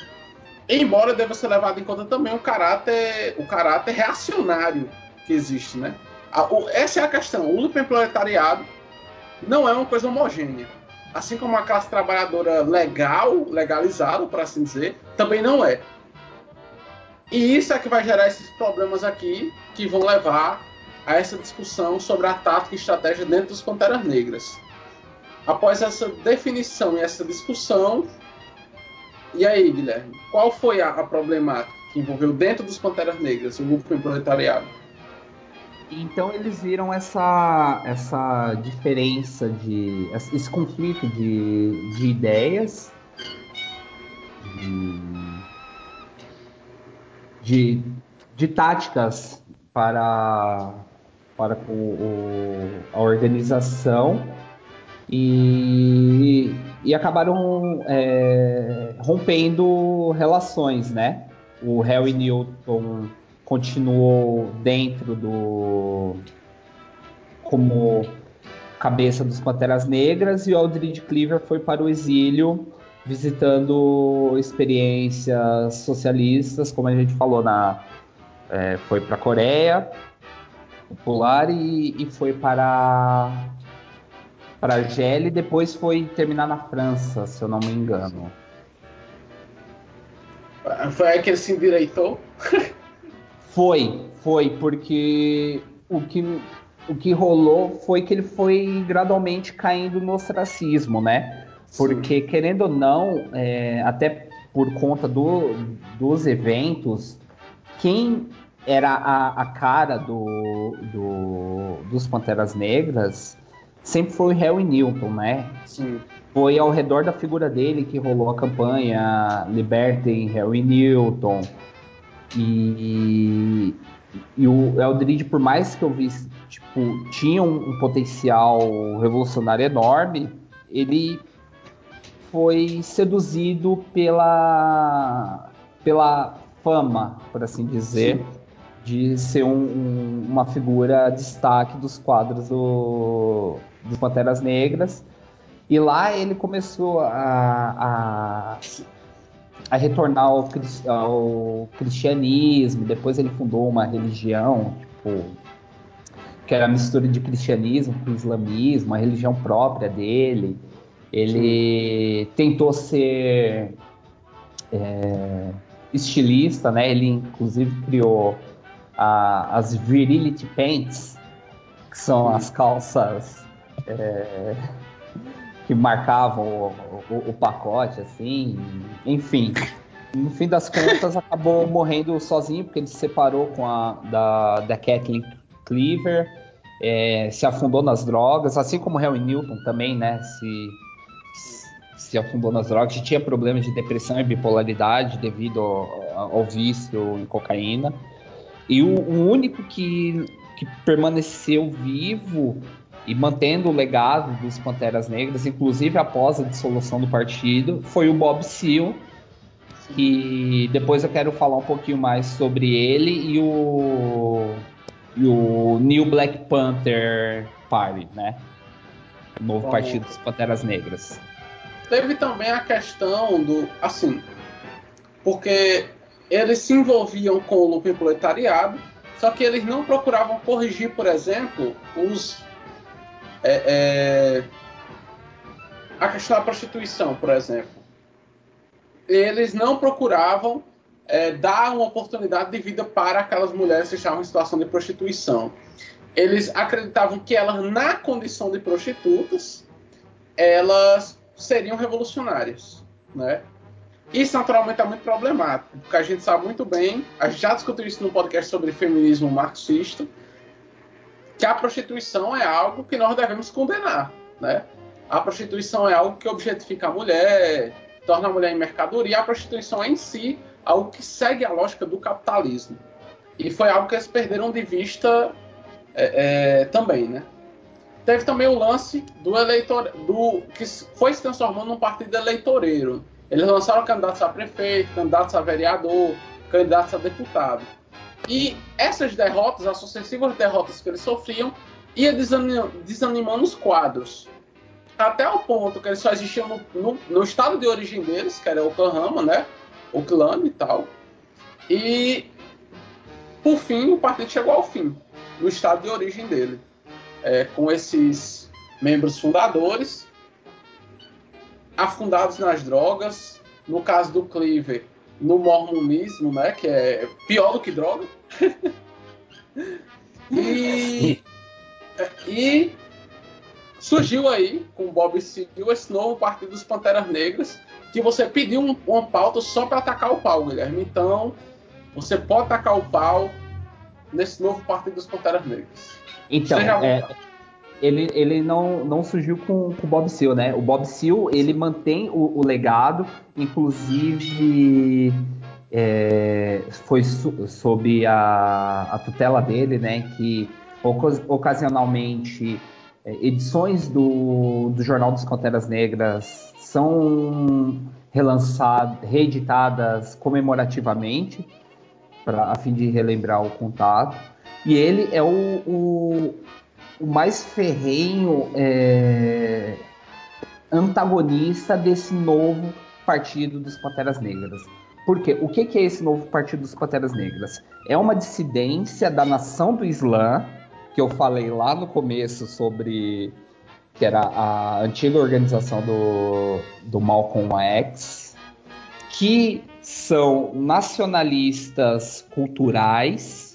Embora deva ser levado em conta também o caráter, o caráter reacionário que existe, né? A- o- essa é a questão. O proletariado não é uma coisa homogênea. Assim como a classe trabalhadora legal, legalizada, por assim dizer, também não é. E isso é que vai gerar esses problemas aqui que vão levar a essa discussão sobre a tática e estratégia dentro dos Panteras Negras. Após essa definição e essa discussão, e aí, Guilherme, qual foi a, a problemática que envolveu dentro dos Panteras Negras o lucro e o proletariado? Então eles viram essa, essa diferença de. esse conflito de, de ideias, de, de, de táticas para, para o, o- a organização e, e acabaram é, rompendo relações, né? O Harry Newton continuou dentro do como cabeça dos Panteras Negras e o Aldridge Cleaver foi para o exílio visitando experiências socialistas, como a gente falou na é, foi para a Coreia Popular e, e foi para para Argélia e depois foi terminar na França, se eu não me engano. Foi aí que ele se endireitou? Foi, foi, porque o que, o que rolou foi que ele foi gradualmente caindo no ostracismo, né? Porque, querendo ou não, é, até por conta do, dos eventos, quem era a, a cara do, do- dos Panteras Negras sempre foi o Harry Newton, né? Sim. foi ao redor da figura dele que rolou a campanha Libertem Harry Newton. E, e o Eldridge, por mais que eu visse, tipo, tinha um, um potencial revolucionário enorme, ele foi seduzido pela, pela fama, por assim dizer, de ser um- um- uma figura destaque dos quadros do, dos Panteras Negras. E lá ele começou a, a, a retornar ao, ao cristianismo. Depois ele fundou uma religião, tipo, que era a mistura de cristianismo com islamismo, a religião própria dele. Ele tentou ser é, estilista, né? Ele inclusive criou a- as virility pants, que são as calças é, que marcavam o, o- o pacote, assim, enfim. No fim das contas, acabou morrendo sozinho, porque ele se separou com a, da, da Kathleen Cleaver, é, se afundou nas drogas, assim como Harry Newton também, né? Se, se afundou nas drogas, tinha problemas de depressão e bipolaridade devido ao, ao vício em cocaína. E o, o único que, que permaneceu vivo e mantendo o legado dos Panteras Negras, inclusive após a dissolução do partido, foi o Bob Seale, que depois eu quero falar um pouquinho mais sobre ele e o, e o New Black Panther Party, né? O novo Bom. partido dos Panteras Negras. Teve também a questão do. Assim. Porque eles se envolviam com o lucro proletariado, só que eles não procuravam corrigir, por exemplo, os. é, é, a questão da prostituição, por exemplo. Eles não procuravam é, dar uma oportunidade de vida para aquelas mulheres que estavam em situação de prostituição. Eles acreditavam que elas, na condição de prostitutas, elas seriam revolucionárias, né? Isso naturalmente é muito problemático, porque a gente sabe muito bem, a gente já discutiu isso no podcast sobre feminismo marxista, que a prostituição é algo que nós devemos condenar, né? A prostituição é algo que objetifica a mulher, torna a mulher em mercadoria, a prostituição é em si algo que segue a lógica do capitalismo. E foi algo que eles perderam de vista é, é, também, né? Teve também o lance do eleitor, do que foi se transformando num partido eleitoreiro. Eles lançaram candidatos a prefeito, candidatos a vereador, candidatos a deputado. E essas derrotas, as sucessivas derrotas que eles sofriam, ia desanim- desanimando os quadros. Até o ponto que eles só existiam no, no- no estado de origem deles, que era Oklahoma, né? Oakland e tal. E, por fim, o partido chegou ao fim, no estado de origem dele. É, com esses membros fundadores, afundados nas drogas, no caso do Cleaver, no mormonismo, né, que é pior do que droga. e, e surgiu aí, com Bob Seale, esse novo Partido dos Panteras Negras, que você pediu um, uma pauta só para atacar o pau, Guilherme. Então, você pode atacar o pau nesse novo Partido dos Panteras Negras. Então, é, ele, ele não, não surgiu com, com o Bob Seale, né? O Bob Seale, ele mantém o, o legado, inclusive é, foi so- sob a, a tutela dele, né? Que ocas- ocasionalmente é, edições do, do Jornal dos Panteras Negras são relançadas, reeditadas comemorativamente, pra, a fim de relembrar o contato. E ele é o, o, o mais ferrenho é, antagonista desse novo partido dos Panteras Negras. Por quê? O que, que é esse novo partido dos Panteras Negras? É uma dissidência da nação do Islã, que eu falei lá no começo sobre que era a antiga organização do, do Malcolm X, que são nacionalistas culturais,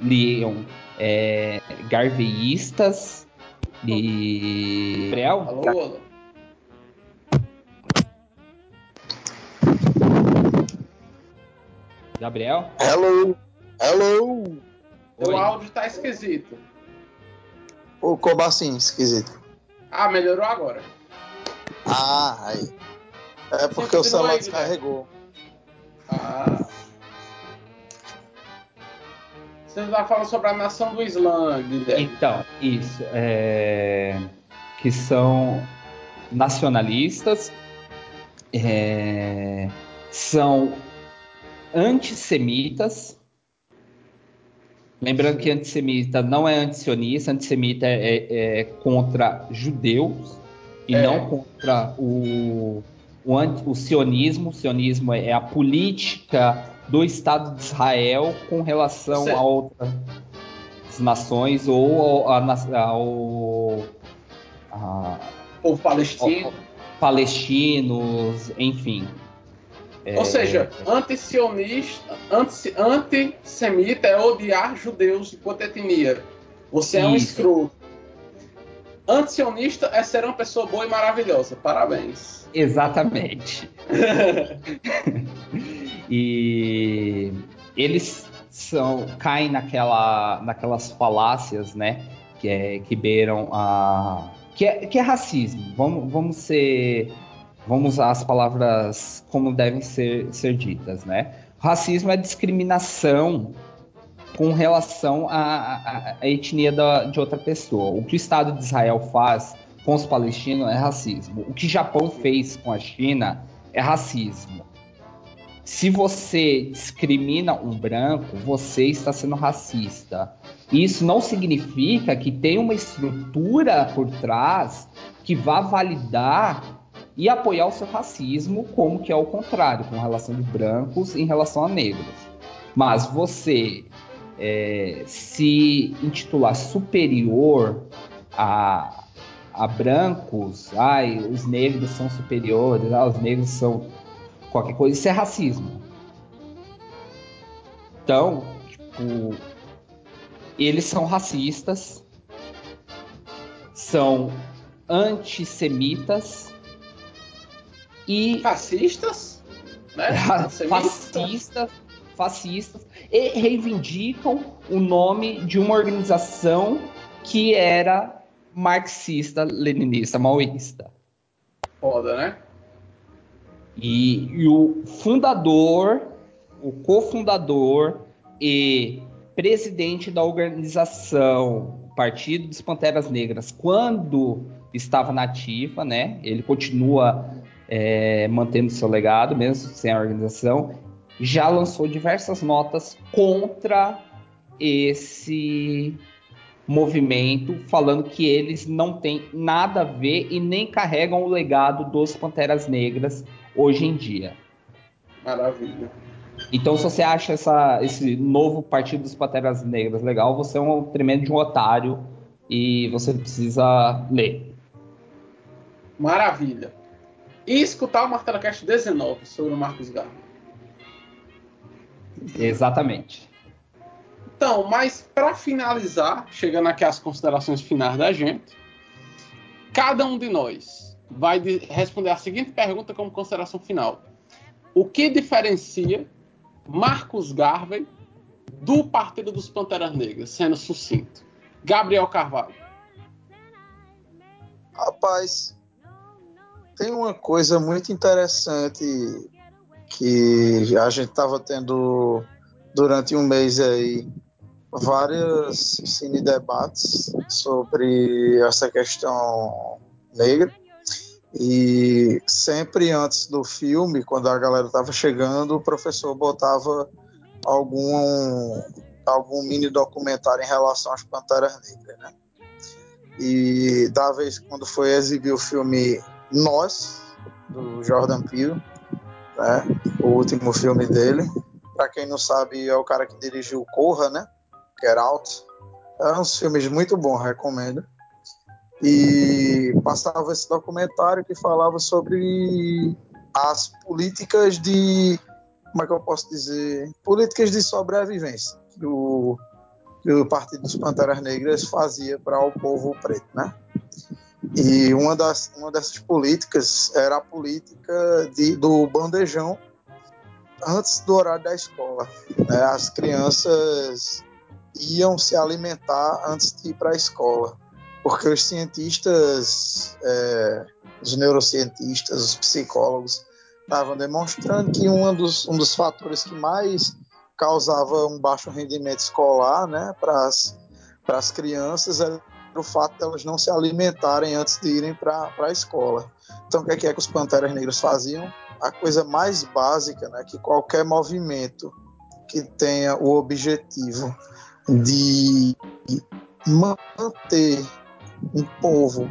liam é, garveístas e. Gabriel? Alô, alô. Gabriel? Hello! Hello! O áudio tá esquisito. Ô, como assim, esquisito? Ah, melhorou agora. Ah, aí. É porque Continua o celular aí, descarregou. Ah. Você está falando sobre a nação do Islã, Guilherme. Então, isso. é, que são nacionalistas, é, são antissemitas. Lembrando que antissemita não é antisionista, antissemita é, é- é contra judeus e É. não contra o, o, anti- o sionismo. O sionismo é a política do Estado de Israel com relação Certo. a outras nações ou ao, ao- a- Povo palestino. palestinos, enfim. Ou seja, antisionista, anti- antissemita é odiar judeus enquanto etnia. Você é um Isso. escroto. Antisionista é ser uma pessoa boa e maravilhosa. Parabéns. Exatamente. e eles são caem naquela, naquelas falácias, né, que, é, que beiram a que é, que é racismo. Vamos, vamos ser vamos usar as palavras como devem ser, ser ditas, né? Racismo é discriminação com relação à, à, etnia da, de outra pessoa. O que o Estado de Israel faz com os palestinos é racismo. O que o Japão fez com a China é racismo. Se você discrimina um branco, você está sendo racista. Isso não significa que tem uma estrutura por trás que vá validar e apoiar o seu racismo, como que é o contrário, com relação de brancos em relação a negros. Mas você é, se intitular superior a, a brancos, ai, os negros são superiores, ah, os negros são qualquer coisa, isso é racismo. Então, tipo, eles são racistas, são antissemitas e fascistas, né? fascistas, fascistas e reivindicam o nome de uma organização que era marxista, leninista, maoísta. Foda, né? E, e o fundador, o cofundador e presidente da organização Partido dos Panteras Negras, quando estava nativa, né? Ele continua é, mantendo seu legado, mesmo sem a organização, já lançou diversas notas contra esse movimento, falando que eles não têm nada a ver e nem carregam o legado dos Panteras Negras hoje em dia. Maravilha. Então, se você acha essa, esse novo Partido dos Panteras Negras legal, você é um tremendo de um otário e você precisa ler. Maravilha. E escutar o Martelo Cast 19 sobre o Marcos Garro. Exatamente. Então, mas para finalizar, chegando aqui às considerações finais da gente, cada um de nós vai responder a seguinte pergunta como consideração final: O que diferencia Marcos Garvey do Partido dos Panteras Negras, sendo sucinto? Gabriel Carvalho. Rapaz, tem uma coisa muito interessante que a gente estava tendo durante um mês aí vários cine debates sobre essa questão negra e sempre antes do filme, quando a galera estava chegando, o professor botava algum algum mini documentário em relação às Panteras Negras, né? E da vez quando foi exibir o filme Nós do Jordan Peele, né? O último filme dele. Para quem não sabe, é o cara que dirigiu Corra, né? Get Out. É uns filmes muito bons, recomendo. E passava esse documentário que falava sobre as políticas de. Como é que eu posso dizer? Políticas de sobrevivência que o, que o Partido dos Panteras Negras fazia para o povo preto, né? E uma, das, uma dessas políticas era a política de, do bandejão antes do horário da escola. Né? As crianças iam se alimentar antes de ir para a escola, porque os cientistas, é, os neurocientistas, os psicólogos estavam demonstrando que um dos, um dos fatores que mais causava um baixo rendimento escolar né, para as crianças era o fato de elas não se alimentarem antes de irem para a escola. Então, o que é, que é que os Panteras Negras faziam? A coisa mais básica né, que qualquer movimento que tenha o objetivo de manter um povo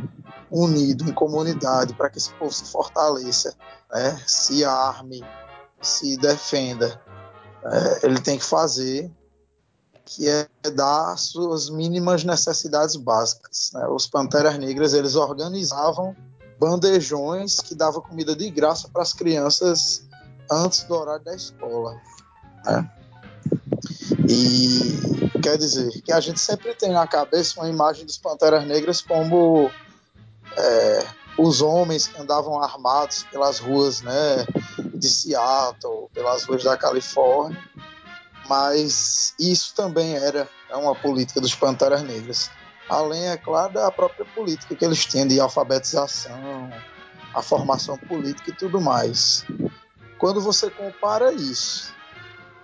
unido em comunidade para que esse povo se fortaleça, né, se arme, se defenda. É, ele tem que fazer que é dar suas mínimas necessidades básicas. Né? Os Panteras Negras eles organizavam bandejões que davam comida de graça para as crianças antes do horário da escola. Né? E quer dizer que a gente sempre tem na cabeça uma imagem dos Panteras Negras como é, os homens que andavam armados pelas ruas né, de Seattle, pelas ruas da Califórnia, mas isso também era uma política dos Panteras Negras. Além, é claro, da própria política que eles têm de alfabetização, a formação política e tudo mais. Quando você compara isso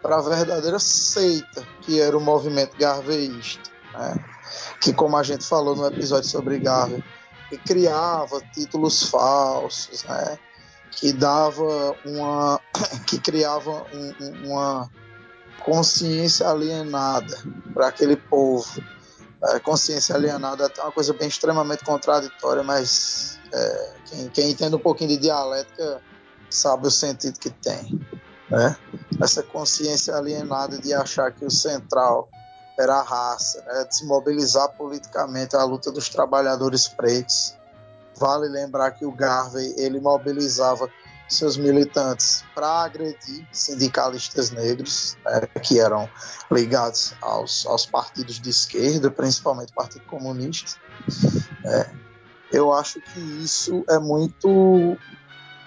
para a verdadeira seita que era o movimento garveísta, né? que como a gente falou no episódio sobre Garvey, criava títulos falsos, né? que dava uma, que criava um, uma consciência alienada para aquele povo. É, consciência alienada é uma coisa bem extremamente contraditória, mas é, quem, quem entende um pouquinho de dialética sabe o sentido que tem. Né? Essa consciência alienada de achar que o central era a raça, né? desmobilizar politicamente a luta dos trabalhadores pretos. Vale lembrar que o Garvey ele mobilizava seus militantes para agredir sindicalistas negros né, que eram ligados aos, aos partidos de esquerda, principalmente o Partido Comunista. É, eu acho que isso é muito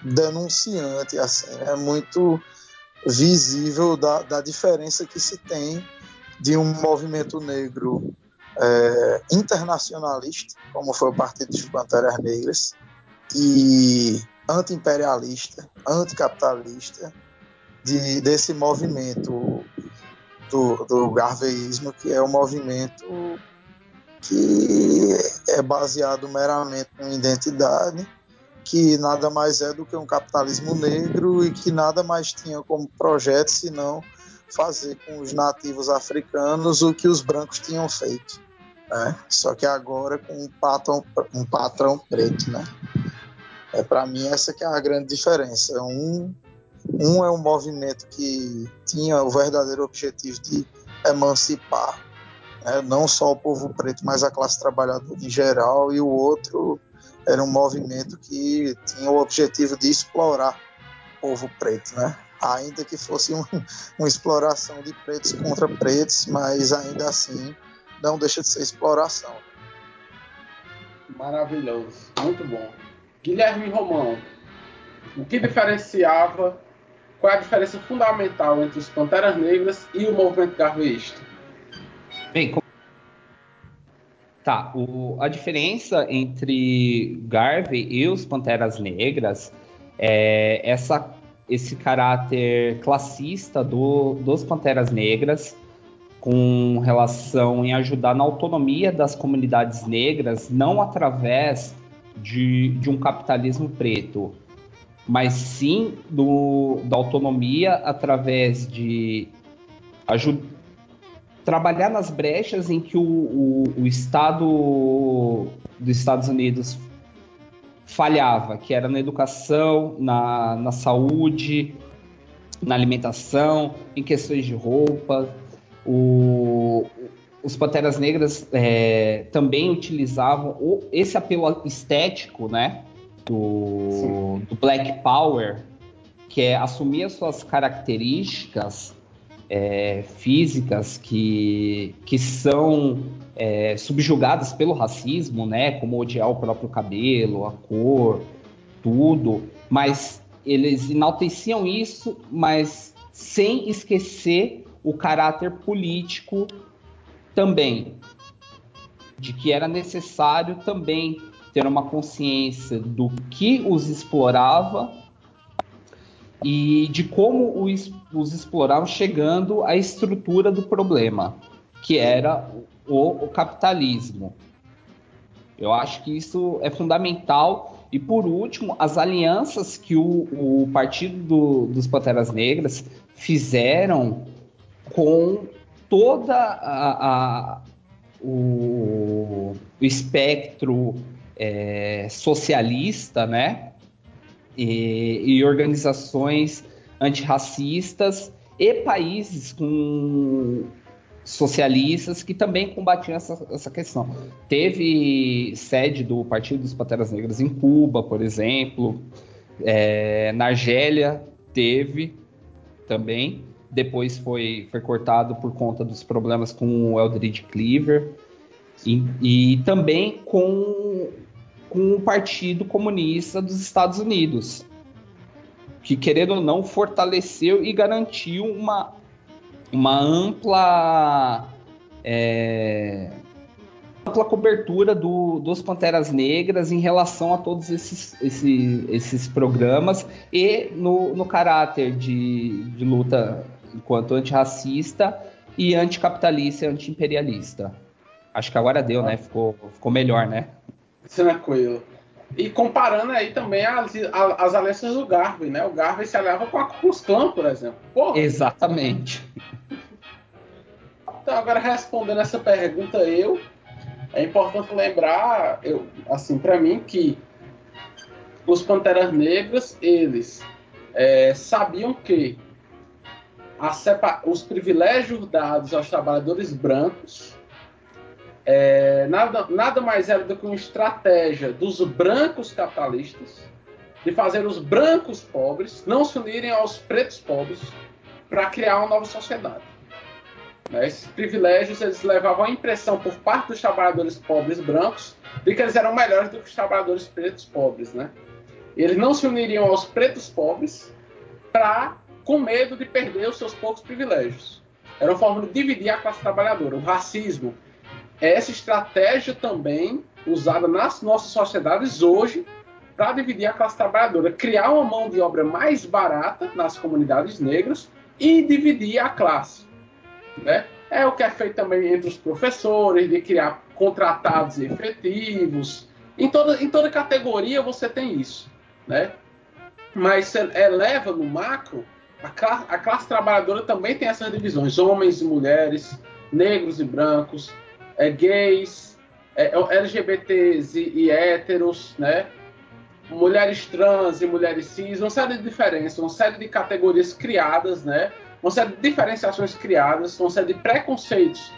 denunciante, assim, é muito visível da, da diferença que se tem de um movimento negro é, internacionalista, como foi o Partido dos Panteras Negras, e anti-imperialista, anticapitalista, de, desse movimento do, do garveísmo, que é o um movimento que é baseado meramente em identidade, que nada mais é do que um capitalismo negro e que nada mais tinha como projeto senão fazer com os nativos africanos o que os brancos tinham feito. Né? Só que agora com um patrão, um patrão preto. Né? É, Para mim, essa que é a grande diferença. Um, um é um movimento que tinha o verdadeiro objetivo de emancipar né? não só o povo preto, mas a classe trabalhadora em geral, e o outro era um movimento que tinha o objetivo de explorar o povo preto, né? ainda que fosse um, uma exploração de pretos contra pretos, mas ainda assim não deixa de ser exploração. Maravilhoso, muito bom. Guilherme Romão, o que diferenciava, qual é a diferença fundamental entre os Panteras Negras e o movimento garveísta? Bem, com... tá, o, a diferença entre Garvey e os Panteras Negras é essa esse caráter classista do, dos Panteras Negras, com relação em ajudar na autonomia das comunidades negras, não através de, de um capitalismo preto, mas sim do, da autonomia através de ajudar trabalhar nas brechas em que o, o, o Estado dos Estados Unidos falhava, que era na educação, na, na saúde, na alimentação, em questões de roupa. O, os Panteras Negras é, também utilizavam o, esse apelo estético, né, do, do, Black Power, que é assumir as suas características é, físicas que, que são é, subjugadas pelo racismo, né? Como odiar o próprio cabelo, a cor, tudo. Mas eles enalteciam isso, mas sem esquecer o caráter político também, de que era necessário também ter uma consciência do que os explorava e de como os, os exploravam chegando à estrutura do problema, que era o, o capitalismo. Eu acho que isso é fundamental. E por último, as alianças que o, o Partido do, dos Panteras Negras fizeram com toda a, a o, o, espectro é, socialista, né? E, e organizações antirracistas e países com socialistas que também combatiam essa, essa questão. Teve sede do Partido dos Panteras Negras em Cuba, por exemplo, é, na Argélia teve também. Depois foi, foi cortado por conta dos problemas com o Eldridge Cleaver e, e também com, com o Partido Comunista dos Estados Unidos, que querendo ou não fortaleceu e garantiu uma uma ampla é, ampla cobertura do, dos Panteras Negras em relação a todos esses, esses, esses programas e no, no caráter de, de luta enquanto antirracista e anticapitalista e antiimperialista. Acho que agora deu, né? Ficou, ficou melhor, né? Tranquilo. E comparando aí também as, as alianças do Garvey, né? O Garvey se aliava com a Clã, por exemplo. Porra. Exatamente. Então, agora respondendo essa pergunta, eu é importante lembrar, eu, assim, para mim, que os Panteras Negras, eles é, sabiam que os privilégios dados aos trabalhadores brancos é, nada, nada mais era do que uma estratégia dos brancos capitalistas de fazer os brancos pobres não se unirem aos pretos pobres para criar uma nova sociedade. Né? Esses privilégios eles levavam a impressão por parte dos trabalhadores pobres brancos de que eles eram melhores do que os trabalhadores pretos pobres. Né? Eles não se uniriam aos pretos pobres para com medo de perder os seus poucos privilégios. Era uma forma de dividir a classe trabalhadora. O racismo é essa estratégia também usada nas nossas sociedades hoje para dividir a classe trabalhadora, criar uma mão de obra mais barata nas comunidades negras e dividir a classe. Né? É o que é feito também entre os professores, de criar contratados efetivos. Em toda, em toda categoria você tem isso. Né? Mas eleva no macro, a a classe trabalhadora também tem essas divisões: homens e mulheres, negros e brancos, é, gays, é, LGBTs e, e héteros, né? mulheres trans e mulheres cis, uma série de diferenças, uma série de categorias criadas, né? uma série de diferenciações criadas, uma série de preconceitos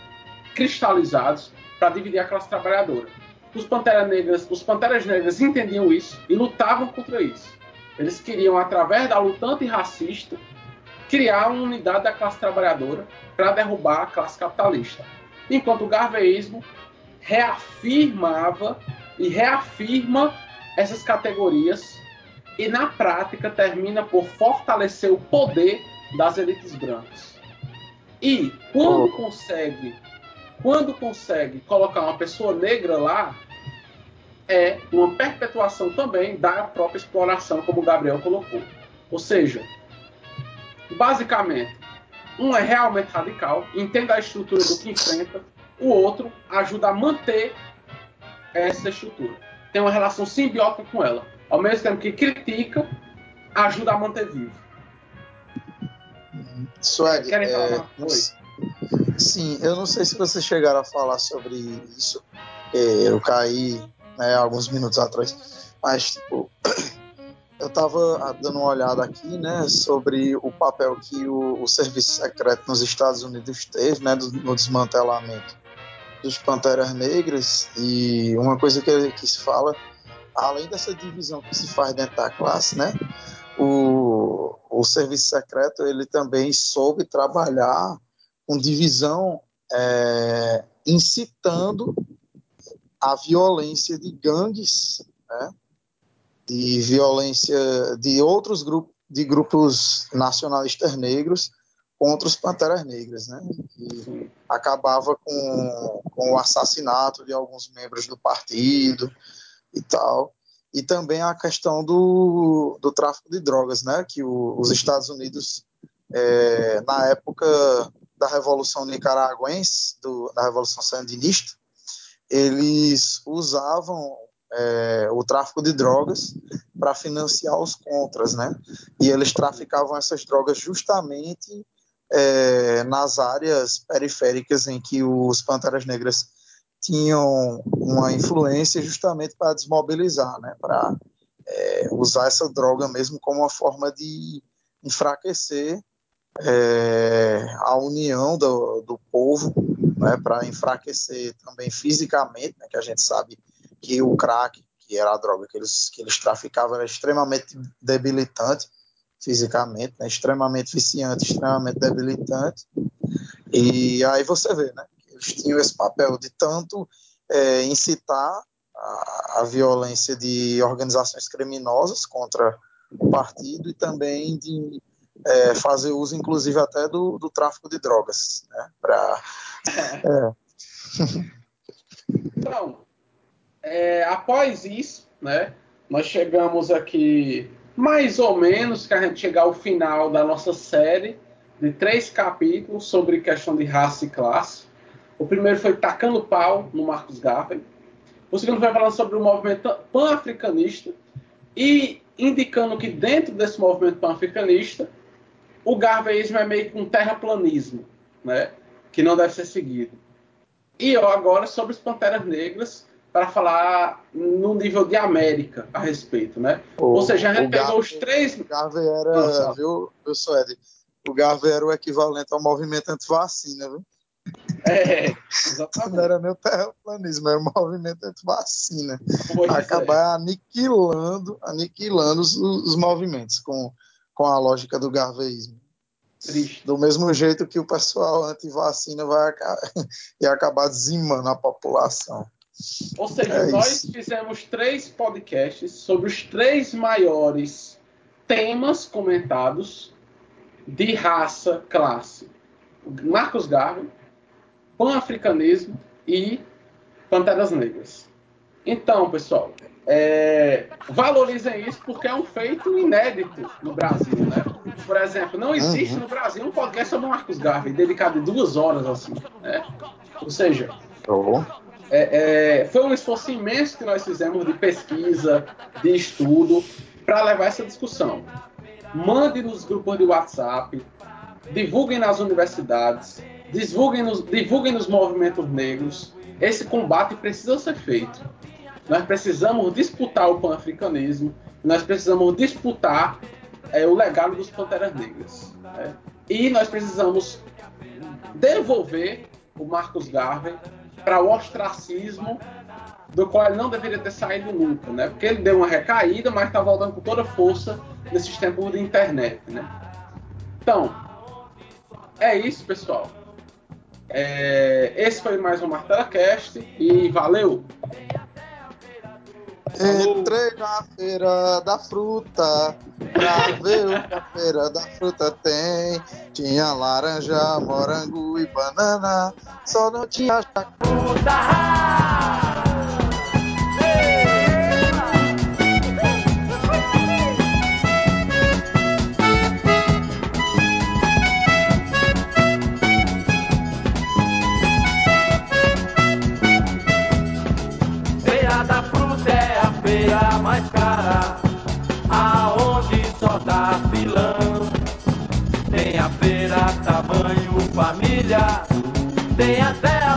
cristalizados para dividir a classe trabalhadora. Os Panteras Negras, os Panteras Negras entendiam isso e lutavam contra isso. Eles queriam, através da luta antirracista, criar uma unidade da classe trabalhadora para derrubar a classe capitalista enquanto o garveísmo reafirmava e reafirma essas categorias e na prática termina por fortalecer o poder das elites brancas. E quando oh. consegue, quando consegue colocar uma pessoa negra lá, é uma perpetuação também da própria exploração, como o Gabriel colocou. Ou seja, basicamente, um é realmente radical, entende a estrutura do que enfrenta. O outro ajuda a manter essa estrutura. Tem uma relação simbiótica com ela. Ao mesmo tempo que critica, ajuda a manter vivo. Suede, Querem falar? É, Oi. Sim, eu não sei se vocês chegaram a falar sobre isso. Eu caí né, alguns minutos atrás. Mas, tipo, eu estava dando uma olhada aqui, né, sobre o papel que o, o, serviço secreto nos Estados Unidos teve, né, do, no desmantelamento dos Panteras Negras. E uma coisa que, que se fala, além dessa divisão que se faz dentro da classe, né, o, o serviço secreto ele também soube trabalhar com divisão é, incitando a violência de gangues, né, de violência de outros grupos de grupos nacionalistas negros contra os Panteras Negras, né? E acabava com, com o assassinato de alguns membros do partido e tal. E também a questão do, do tráfico de drogas, né? Que o, os Estados Unidos, é, na época da Revolução Nicaragüense, do, da Revolução Sandinista, eles usavam é, o tráfico de drogas para financiar os contras, né? E eles traficavam essas drogas justamente é, nas áreas periféricas em que os Panteras Negras tinham uma influência justamente para desmobilizar, né? Para é, usar essa droga mesmo como uma forma de enfraquecer é, a união do, do povo, né? Para enfraquecer também fisicamente, né? Que a gente sabe que o crack, que era a droga que eles, que eles traficavam, era extremamente debilitante fisicamente, né? extremamente viciante, extremamente debilitante. E aí você vê, né? Eles tinham esse papel de tanto é, incitar a, a, violência de organizações criminosas contra o partido e também de é, fazer uso, inclusive, até do, do tráfico de drogas, né? Pra, é. Então, é, após isso, né, nós chegamos aqui mais ou menos que a gente chegar ao final da nossa série, de três capítulos sobre questão de raça e classe. O primeiro foi Tacando Pau, no Marcos Garvey. O segundo foi falando sobre o movimento pan-africanista e indicando que dentro desse movimento pan-africanista, o garveísmo é meio que um terraplanismo, né? que não deve ser seguido. E agora sobre os Panteras Negras, para falar no nível de América a respeito, né? O- Ou seja, a gente o pegou Garvey- os três. O Garvey era, Nossa. viu, viu, Suede? O Garvey era o equivalente ao movimento anti-vacina, viu? É, Não exatamente. era nem o terraplanismo, era o movimento anti-vacina. Pois é. Acabar aniquilando, aniquilando os, os movimentos com, com a lógica do garveísmo. Triste. Do mesmo jeito que o pessoal anti-vacina vai aca- ia acabar dizimando a população. Ou seja, É nós fizemos três podcasts sobre os três maiores temas comentados de raça, classe. Marcos Garvey, pan-africanismo e Panteras Negras. Então, pessoal, é, valorizem isso porque é um feito inédito no Brasil, né? Por exemplo, não existe Uhum. no Brasil um podcast sobre Marcos Garvey dedicado de duas horas assim, né? Ou seja, Oh. É, é, foi um esforço imenso que nós fizemos de pesquisa, de estudo, para levar essa discussão. Mande nos grupos de WhatsApp, divulguem nas universidades, divulguem nos, divulguem nos movimentos negros. Esse combate precisa ser feito. Nós precisamos disputar o pan-africanismo, nós precisamos disputar é, o legado dos Panteras Negras. né? E nós precisamos devolver o Marcos Garvey para o ostracismo do qual ele não deveria ter saído nunca, né? Porque ele deu uma recaída, mas está voltando com toda força nesses tempos de internet, né? Então, é isso, pessoal. É, esse foi mais um MartelaCast e valeu! Entrei na feira da fruta pra ver o que a feira da fruta tem. Tinha laranja, morango e banana, só não tinha jacaré. Mais cara, aonde só dá filão. Tem a feira tamanho família, tem até a